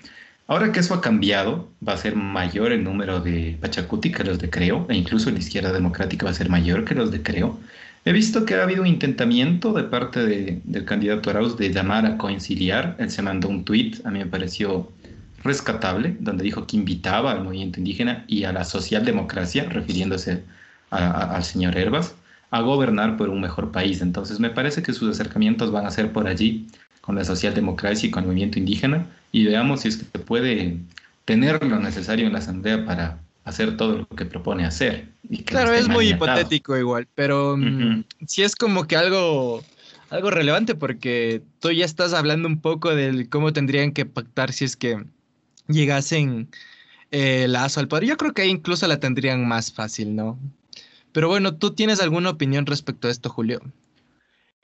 Ahora que eso ha cambiado, va a ser mayor el número de Pachacuti que los de Creo, e incluso la Izquierda Democrática va a ser mayor que los de Creo. He visto que ha habido un intentamiento de parte del candidato Arauz de llamar a conciliar. Él se mandó un tuit, a mí me pareció rescatable, donde dijo que invitaba al movimiento indígena y a la socialdemocracia, refiriéndose al señor Herbas, a gobernar por un mejor país. Entonces me parece que sus acercamientos van a ser por allí, con la socialdemocracia y con el movimiento indígena, y veamos si es que puede tener lo necesario en la Asamblea para, hacer todo lo que propone hacer. claro, es muy hipotético igual, pero mm, sí es como que algo, algo relevante porque tú ya estás hablando un poco de cómo tendrían que pactar si es que llegasen eh, Lazo al poder. Yo creo que incluso la tendrían más fácil, ¿no? Pero bueno, ¿tú tienes alguna opinión respecto a esto, Julio?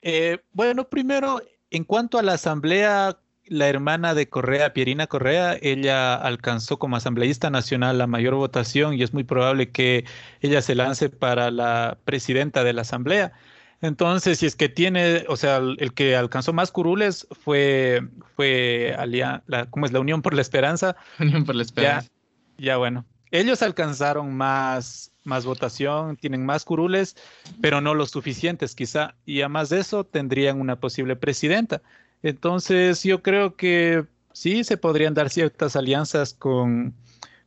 Eh, bueno, primero, en cuanto a la asamblea, la hermana de Correa, Pierina Correa, ella alcanzó como asambleísta nacional la mayor votación y es muy probable que ella se lance para la presidenta de la asamblea. Entonces, si es que tiene, o sea, el, que alcanzó más curules fue, fue la, ¿cómo es? La Unión por la Esperanza. [laughs] Unión por la Esperanza. Ya, bueno. Ellos alcanzaron más, más votación, tienen más curules, pero no los suficientes quizá. Y además de eso, tendrían una posible presidenta. Entonces, yo creo que sí se podrían dar ciertas alianzas con,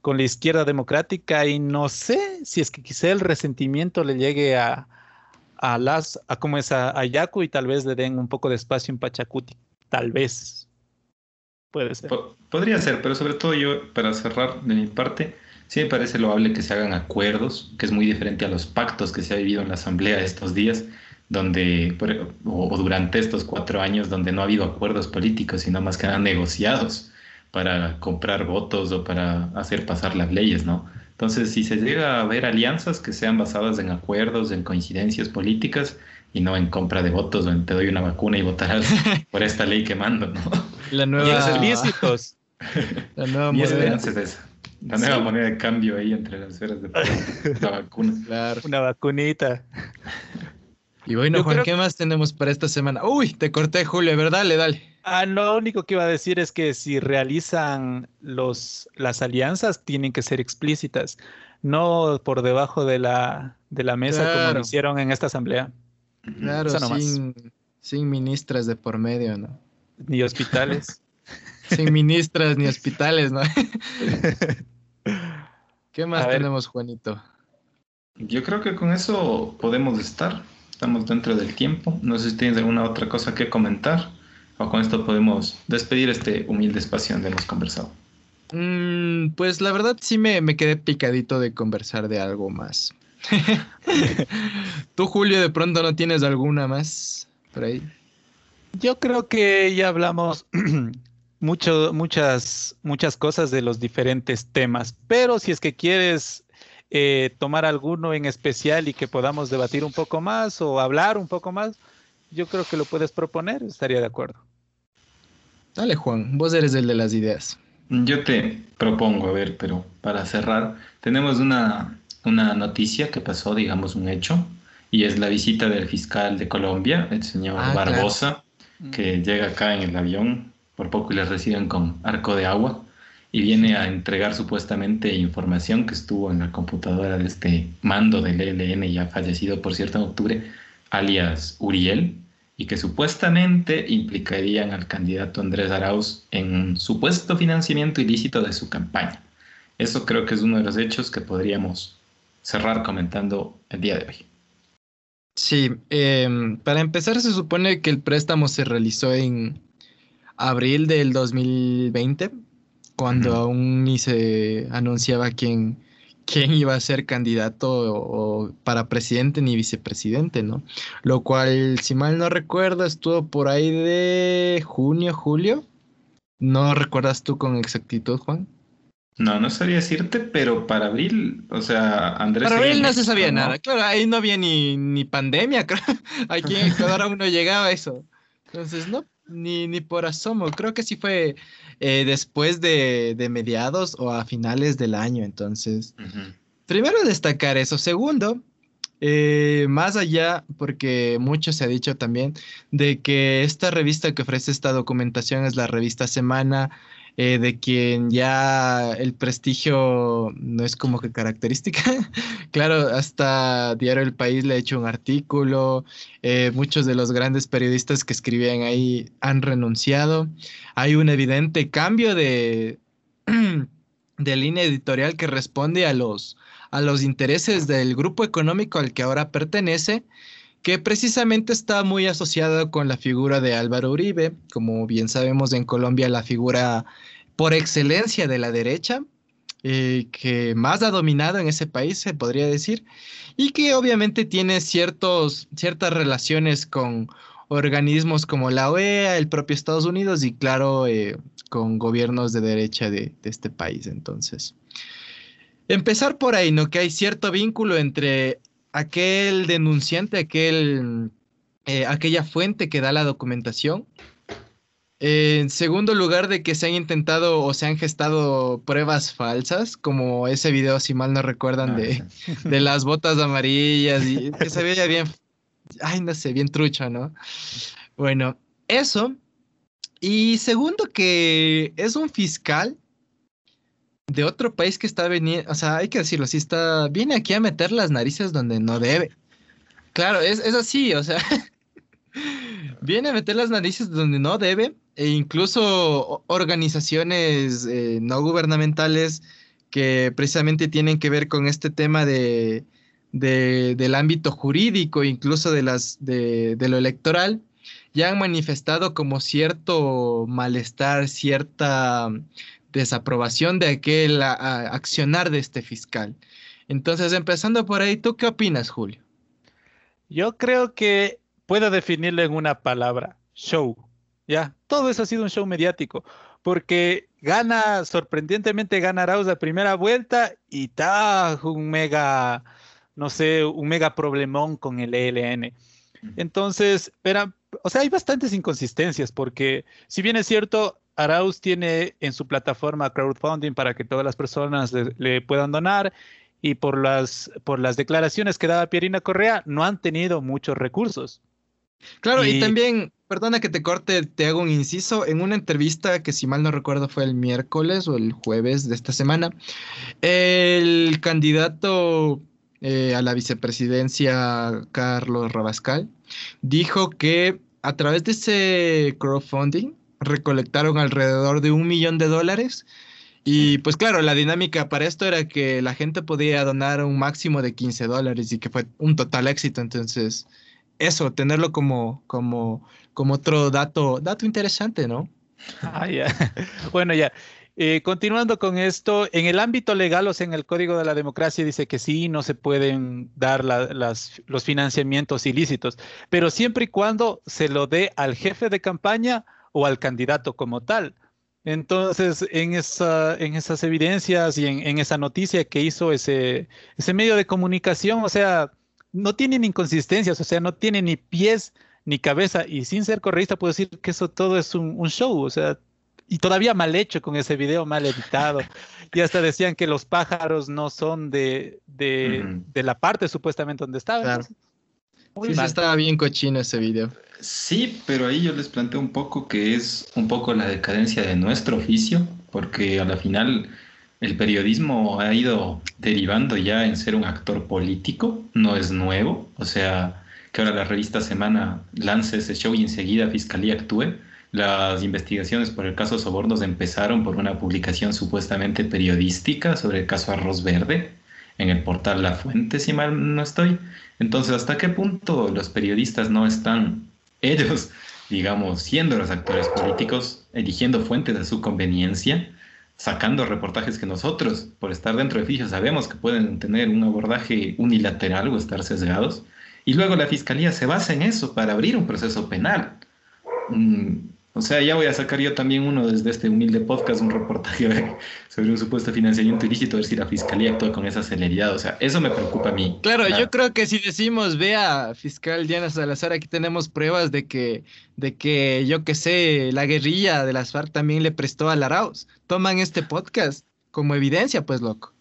con la izquierda democrática y no sé si es que quizá el resentimiento le llegue a, a las, a como es a, Yaku y tal vez le den un poco de espacio en Pachacuti. Tal vez. Puede ser. podría ser, pero sobre todo yo, para cerrar de mi parte, sí me parece loable que se hagan acuerdos, que es muy diferente a los pactos que se ha vivido en la Asamblea estos días, donde, o, durante estos cuatro años, donde no ha habido acuerdos políticos, sino más que nada negociados para comprar votos o para hacer pasar las leyes, ¿no? Entonces, si se llega a ver alianzas que sean basadas en acuerdos, en coincidencias políticas y no en compra de votos o en te doy una vacuna y votarás [laughs] por esta ley que mando, ¿no? La nueva... Ilícitos. [laughs] La nueva moneda. es esa. La nueva moneda de cambio ahí entre las esferas de [laughs] la vacuna. Claro. Una vacunita. Y bueno, Juan, ¿qué más tenemos para esta semana? Uy, te corté, Julio, ¿verdad? Dale, dale. Ah, lo único que iba a decir es que si realizan los, las alianzas, tienen que ser explícitas, no por debajo de la, de la mesa como lo hicieron en esta asamblea. Claro, sin, sin ministras de por medio, ¿no? Ni hospitales. [laughs] sin ministras ni hospitales, ¿no? [laughs] ¿Qué más tenemos, Juanito? Yo creo que con eso podemos estar. Estamos dentro del tiempo. No sé si tienes alguna otra cosa que comentar. O con esto podemos despedir este humilde espacio donde hemos conversado. Mm, pues la verdad sí me, me, quedé picadito de conversar de algo más. [laughs] Tú, Julio, de pronto no tienes alguna más por ahí. Yo creo que ya hablamos [clears throat] mucho, muchas, muchas cosas de los diferentes temas, pero si es que quieres eh, tomar alguno en especial y que podamos debatir un poco más o hablar un poco más, yo creo que lo puedes proponer, estaría de acuerdo. Dale, Juan, vos eres el de las ideas. Yo te propongo, a ver, pero para cerrar, tenemos una, una noticia que pasó, digamos, un hecho, y es la visita del fiscal de Colombia, el señor ah, Barbosa, que mm. llega acá en el avión, por poco y le reciben con arco de agua y viene a entregar supuestamente información que estuvo en la computadora de este mando del ELN ya fallecido por cierto en octubre, alias Uriel, y que supuestamente implicarían al candidato Andrés Arauz en un supuesto financiamiento ilícito de su campaña. Eso creo que es uno de los hechos que podríamos cerrar comentando el día de hoy. Sí, em, para empezar se supone que el préstamo se realizó en abril del 2020 cuando aún ni se anunciaba quién, quién iba a ser candidato o, para presidente ni vicepresidente, ¿no? Lo cual, si mal no recuerdo, estuvo por ahí de junio, julio. ¿No recuerdas tú con exactitud, Juan? No, no sabía decirte, pero para abril, o sea, Andrés. Para abril no se sabía nada, claro, ahí no había ni, ni pandemia, [laughs] creo. Aquí en Ecuador aún no llegaba eso. Entonces, no, ni, ni por asomo. Creo que sí fue eh, después de, mediados o a finales del año. Entonces, primero destacar eso. Segundo, eh, más allá, porque mucho se ha dicho también, de que esta revista que ofrece esta documentación es la revista Semana, eh, de quien ya el prestigio no es como que característica. [laughs] claro, hasta Diario El País le ha hecho un artículo, eh, muchos de los grandes periodistas que escribían ahí han renunciado. Hay un evidente cambio de, [clears throat] de línea editorial que responde a los, a los intereses del grupo económico al que ahora pertenece que precisamente está muy asociado con la figura de Álvaro Uribe, como bien sabemos en Colombia la figura por excelencia de la derecha, eh, que más ha dominado en ese país, se podría decir, y que obviamente tiene ciertos, ciertas relaciones con organismos como la OEA, el propio Estados Unidos y claro, eh, con gobiernos de derecha de, este país. Entonces, empezar por ahí, ¿no? Que hay cierto vínculo entre aquel denunciante, aquel, eh, aquella fuente que da la documentación. En segundo lugar, de que se han intentado o se han gestado pruebas falsas, como ese video, si mal no recuerdan, ah, de, de, [laughs] las botas amarillas y que se veía bien, ay, no sé, bien trucho, ¿no? Bueno, eso. Y segundo, que es un fiscal de otro país que está veniendo, o sea, hay que decirlo así, está, viene aquí a meter las narices donde no debe. Claro, es, así, o sea, [laughs] viene a meter las narices donde no debe, e incluso organizaciones eh, no gubernamentales que precisamente tienen que ver con este tema de, del ámbito jurídico, incluso de, las, de lo electoral, ya han manifestado como cierto malestar, cierta desaprobación de aquel accionar de este fiscal. Entonces, empezando por ahí, ¿tú qué opinas, Julio? Yo creo que puedo definirlo en una palabra, show. Ya, todo eso ha sido un show mediático, porque gana, sorprendentemente gana Arauz la primera vuelta y está un mega, no sé, un mega problemón con el ELN. Entonces, pero, o sea, hay bastantes inconsistencias, porque si bien es cierto, Arauz tiene en su plataforma crowdfunding para que todas las personas le, puedan donar y por las, por las declaraciones que daba Pierina Correa no han tenido muchos recursos. Claro, y, también, perdona que te corte, te hago un inciso, en una entrevista que si mal no recuerdo fue el miércoles o el jueves de esta semana, el candidato eh, a la vicepresidencia Carlos Rabascal dijo que a través de ese crowdfunding recolectaron alrededor de un millón de dólares. Y pues claro, la dinámica para esto era que la gente podía donar un máximo de 15 dólares y que fue un total éxito. Entonces, eso, tenerlo como, como, como otro dato, dato interesante, ¿no? Ah, [laughs] bueno, ya. Eh, continuando con esto, en el ámbito legal, o sea, en el Código de la Democracia dice que sí, no se pueden dar las, los financiamientos ilícitos, pero siempre y cuando se lo dé al jefe de campaña o al candidato como tal. Entonces, en, esa, en esas evidencias y en, esa noticia que hizo ese, ese medio de comunicación, o sea, no tienen inconsistencias, o sea, no tiene ni pies ni cabeza. Y sin ser correísta, puedo decir que eso todo es un, show, o sea, y todavía mal hecho con ese video, mal editado. y hasta decían que los pájaros no son de, de, la parte supuestamente donde estaban. Sí, estaba bien cochino ese video. Sí, pero ahí yo les planteo un poco que es un poco la decadencia de nuestro oficio, porque a la final el periodismo ha ido derivando ya en ser un actor político, no es nuevo, o sea, que ahora la revista Semana lance ese show y enseguida Fiscalía actúe. Las investigaciones por el caso Sobornos empezaron por una publicación supuestamente periodística sobre el caso Arroz Verde en el portal La Fuente, si mal no estoy. Entonces, ¿hasta qué punto los periodistas no están ellos, digamos, siendo los actores políticos, eligiendo fuentes de su conveniencia, sacando reportajes que nosotros, por estar dentro de FIJO, sabemos que pueden tener un abordaje unilateral o estar sesgados, y luego la fiscalía se basa en eso para abrir un proceso penal. O sea, ya voy a sacar yo también uno desde este humilde podcast, un reportaje [laughs] sobre un supuesto financiamiento ilícito, a ver si la fiscalía actúa con esa celeridad. O sea, eso me preocupa a mí. Claro, yo creo que si decimos, vea, fiscal Diana Salazar, aquí tenemos pruebas de que, de que yo que sé, la guerrilla de las FARC también le prestó a Laraos. Toman este podcast como evidencia, pues, loco.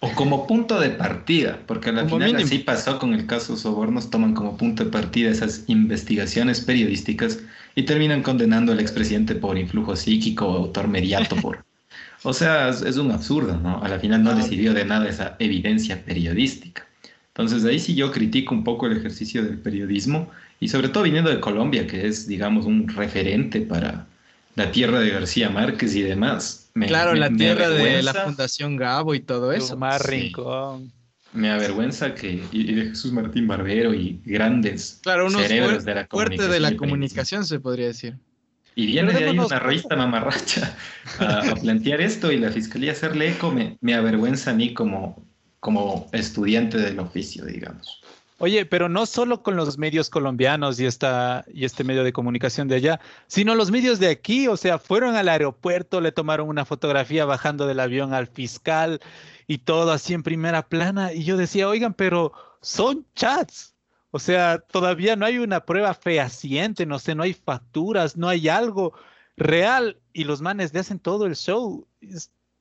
O como punto de partida, porque al final así pasó con el caso Sobornos, toman como punto de partida esas investigaciones periodísticas y terminan condenando al expresidente por influjo psíquico, autor mediato por... O sea, es, un absurdo, ¿no? A la final no le sirvió de nada esa evidencia periodística. Entonces, ahí sí yo critico un poco el ejercicio del periodismo y sobre todo viniendo de Colombia, que es, digamos, un referente para la tierra de García Márquez y demás. claro, la tierra de la Fundación Gabo y todo eso. Más rincón me avergüenza que y, de Jesús Martín Barbero y grandes claro, cerebros de la comunicación. De la comunicación se podría decir. Y viene de ahí una revista mamarracha a, plantear esto y la fiscalía hacerle eco me, me avergüenza a mí como, como estudiante del oficio, digamos. Oye, pero no solo con los medios colombianos y, esta, y este medio de comunicación de allá, sino los medios de aquí, o sea, fueron al aeropuerto, le tomaron una fotografía bajando del avión al fiscal y todo así en primera plana. Y yo decía, oigan, pero son chats. O sea, todavía no hay una prueba fehaciente, no sé, no hay facturas, no hay algo real y los manes le hacen todo el show.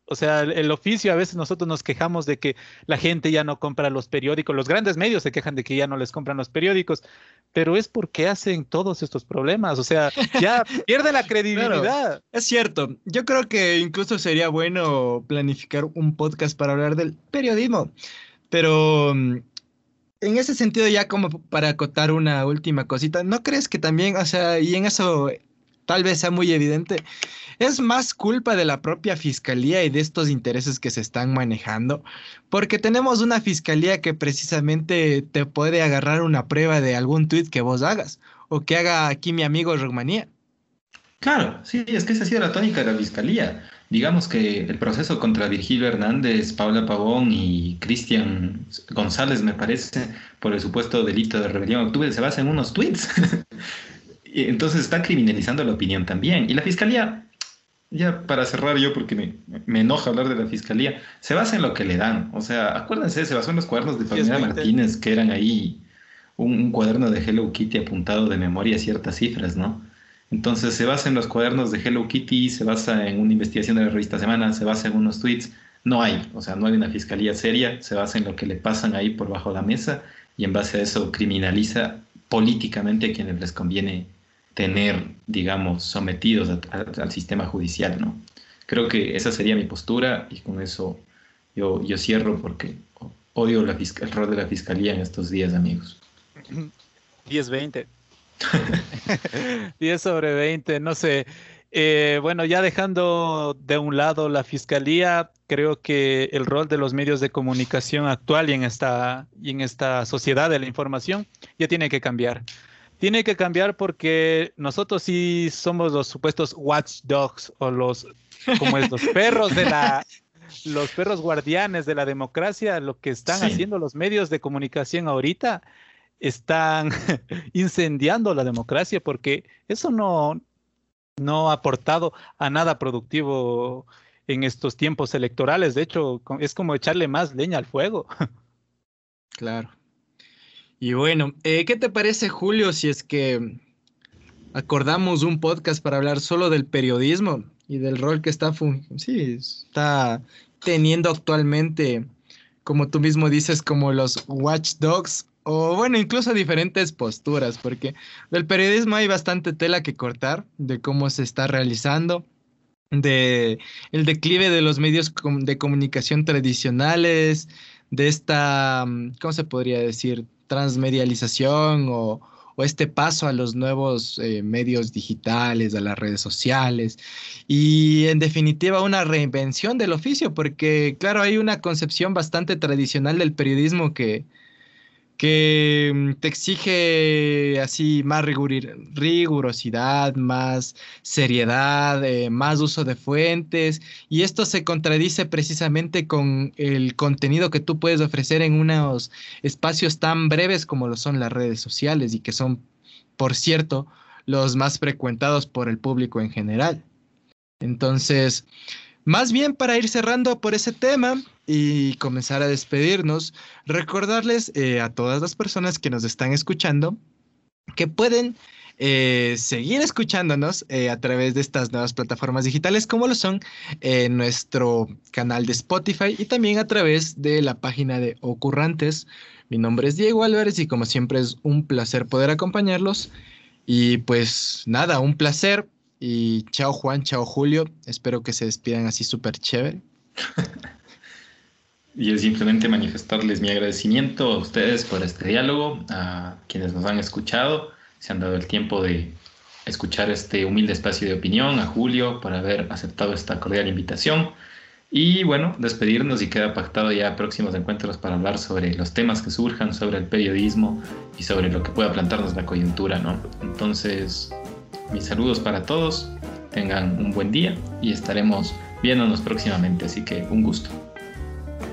O sea, el, oficio, a veces nosotros nos quejamos de que la gente ya no compra los periódicos, los grandes medios se quejan de que ya no les compran los periódicos, pero es porque hacen todos estos problemas, o sea, ya [laughs] pierde la credibilidad. es cierto, yo creo que incluso sería bueno planificar un podcast para hablar del periodismo, pero mm, en ese sentido ya como para acotar una última cosita, ¿no crees que también, o sea, y en eso tal vez sea muy evidente, es más culpa de la propia fiscalía y de estos intereses que se están manejando, porque tenemos una fiscalía que precisamente te puede agarrar una prueba de algún tuit que vos hagas o que haga aquí mi amigo Rogmanía. Claro, sí, es que esa ha sido la tónica de la fiscalía. Digamos que el proceso contra Virgilio Hernández, Paula Pavón y Cristian González, me parece, por el supuesto delito de rebelión octubre, se basa en unos tweets. [laughs] Entonces está criminalizando la opinión también. Y la fiscalía, ya para cerrar yo, porque me, enoja hablar de la fiscalía, se basa en lo que le dan. O sea, acuérdense, se basó en los cuadernos de Pamela Martínez, que eran ahí un, cuaderno de Hello Kitty apuntado de memoria a ciertas cifras, ¿no? Entonces se basa en los cuadernos de Hello Kitty, se basa en una investigación de la revista Semana, se basa en unos tweets. No hay, o sea, no hay una fiscalía seria, se basa en lo que le pasan ahí por bajo la mesa y en base a eso criminaliza políticamente a quienes les conviene tener, digamos, sometidos al sistema judicial, ¿no? Creo que esa sería mi postura y con eso yo, yo cierro porque odio el rol de la fiscalía en estos días, amigos. [clears throat] 10-20. 10 [laughs] sobre 20, no sé. Eh, bueno, ya dejando de un lado la fiscalía, creo que el rol de los medios de comunicación actual y en esta, y en esta sociedad de la información ya tiene que cambiar tiene que cambiar porque nosotros sí somos los supuestos watchdogs o los como es, los perros de la los perros guardianes de la democracia, lo que están haciendo los medios de comunicación ahorita están [laughs] incendiando la democracia porque eso no no ha aportado a nada productivo en estos tiempos electorales. De hecho, es como echarle más leña al fuego. [laughs] Claro. Y bueno, eh, ¿qué te parece, Julio, si es que acordamos un podcast para hablar solo del periodismo y del rol que está, sí, está teniendo actualmente, como tú mismo dices, como los watchdogs o bueno, incluso diferentes posturas, porque del periodismo hay bastante tela que cortar de cómo se está realizando, de el declive de los medios de comunicación tradicionales, de esta, ¿cómo se podría decir? transmedialización o, este paso a los nuevos eh, medios digitales, a las redes sociales y en definitiva una reinvención del oficio, porque claro, hay una concepción bastante tradicional del periodismo que, que mm, te exige así más rigurosidad, más seriedad, eh, más uso de fuentes, y esto se contradice precisamente con el contenido que tú puedes ofrecer en unos espacios tan breves como lo son las redes sociales y que son, por cierto, los más frecuentados por el público en general. Entonces, más bien para ir cerrando por ese tema, y comenzar a despedirnos, recordarles eh, a todas las personas que nos están escuchando que pueden eh, seguir escuchándonos eh, a través de estas nuevas plataformas digitales como lo son nuestro canal de Spotify y también a través de la página de Ocurrantes. Mi nombre es Diego Álvarez y como siempre es un placer poder acompañarlos. Y pues nada, un placer. Y chao Juan, chao Julio. Espero que se despidan así súper chévere. [laughs] Y es simplemente manifestarles mi agradecimiento a ustedes por este diálogo, a quienes nos han escuchado, se han dado el tiempo de escuchar este humilde espacio de opinión, a Julio por haber aceptado esta cordial invitación. Y bueno, despedirnos y queda pactado ya próximos encuentros para hablar sobre los temas que surjan, sobre el periodismo y sobre lo que pueda plantarnos la coyuntura, ¿no? Entonces, mis saludos para todos, tengan un buen día y estaremos viéndonos próximamente, así que un gusto.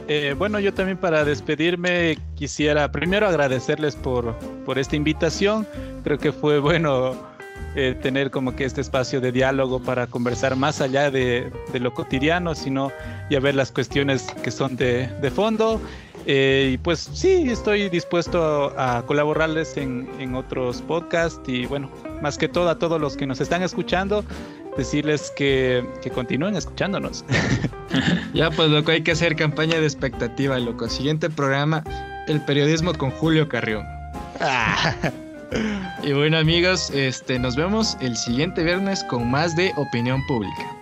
Eh, bueno, yo también para despedirme quisiera primero agradecerles por, por esta invitación. Creo que fue bueno eh, tener como que este espacio de diálogo para conversar más allá de, de lo cotidiano, sino ya ver las cuestiones que son de, de fondo. Eh, y pues sí, estoy dispuesto a colaborarles en, en otros podcasts y bueno, más que todo a todos los que nos están escuchando, decirles que, que continúen escuchándonos. [laughs] ya, pues loco, hay que hacer campaña de expectativa, loco. Siguiente programa, el periodismo con Julio Carrión. [laughs] y bueno amigos, este, nos vemos el siguiente viernes con más de opinión pública.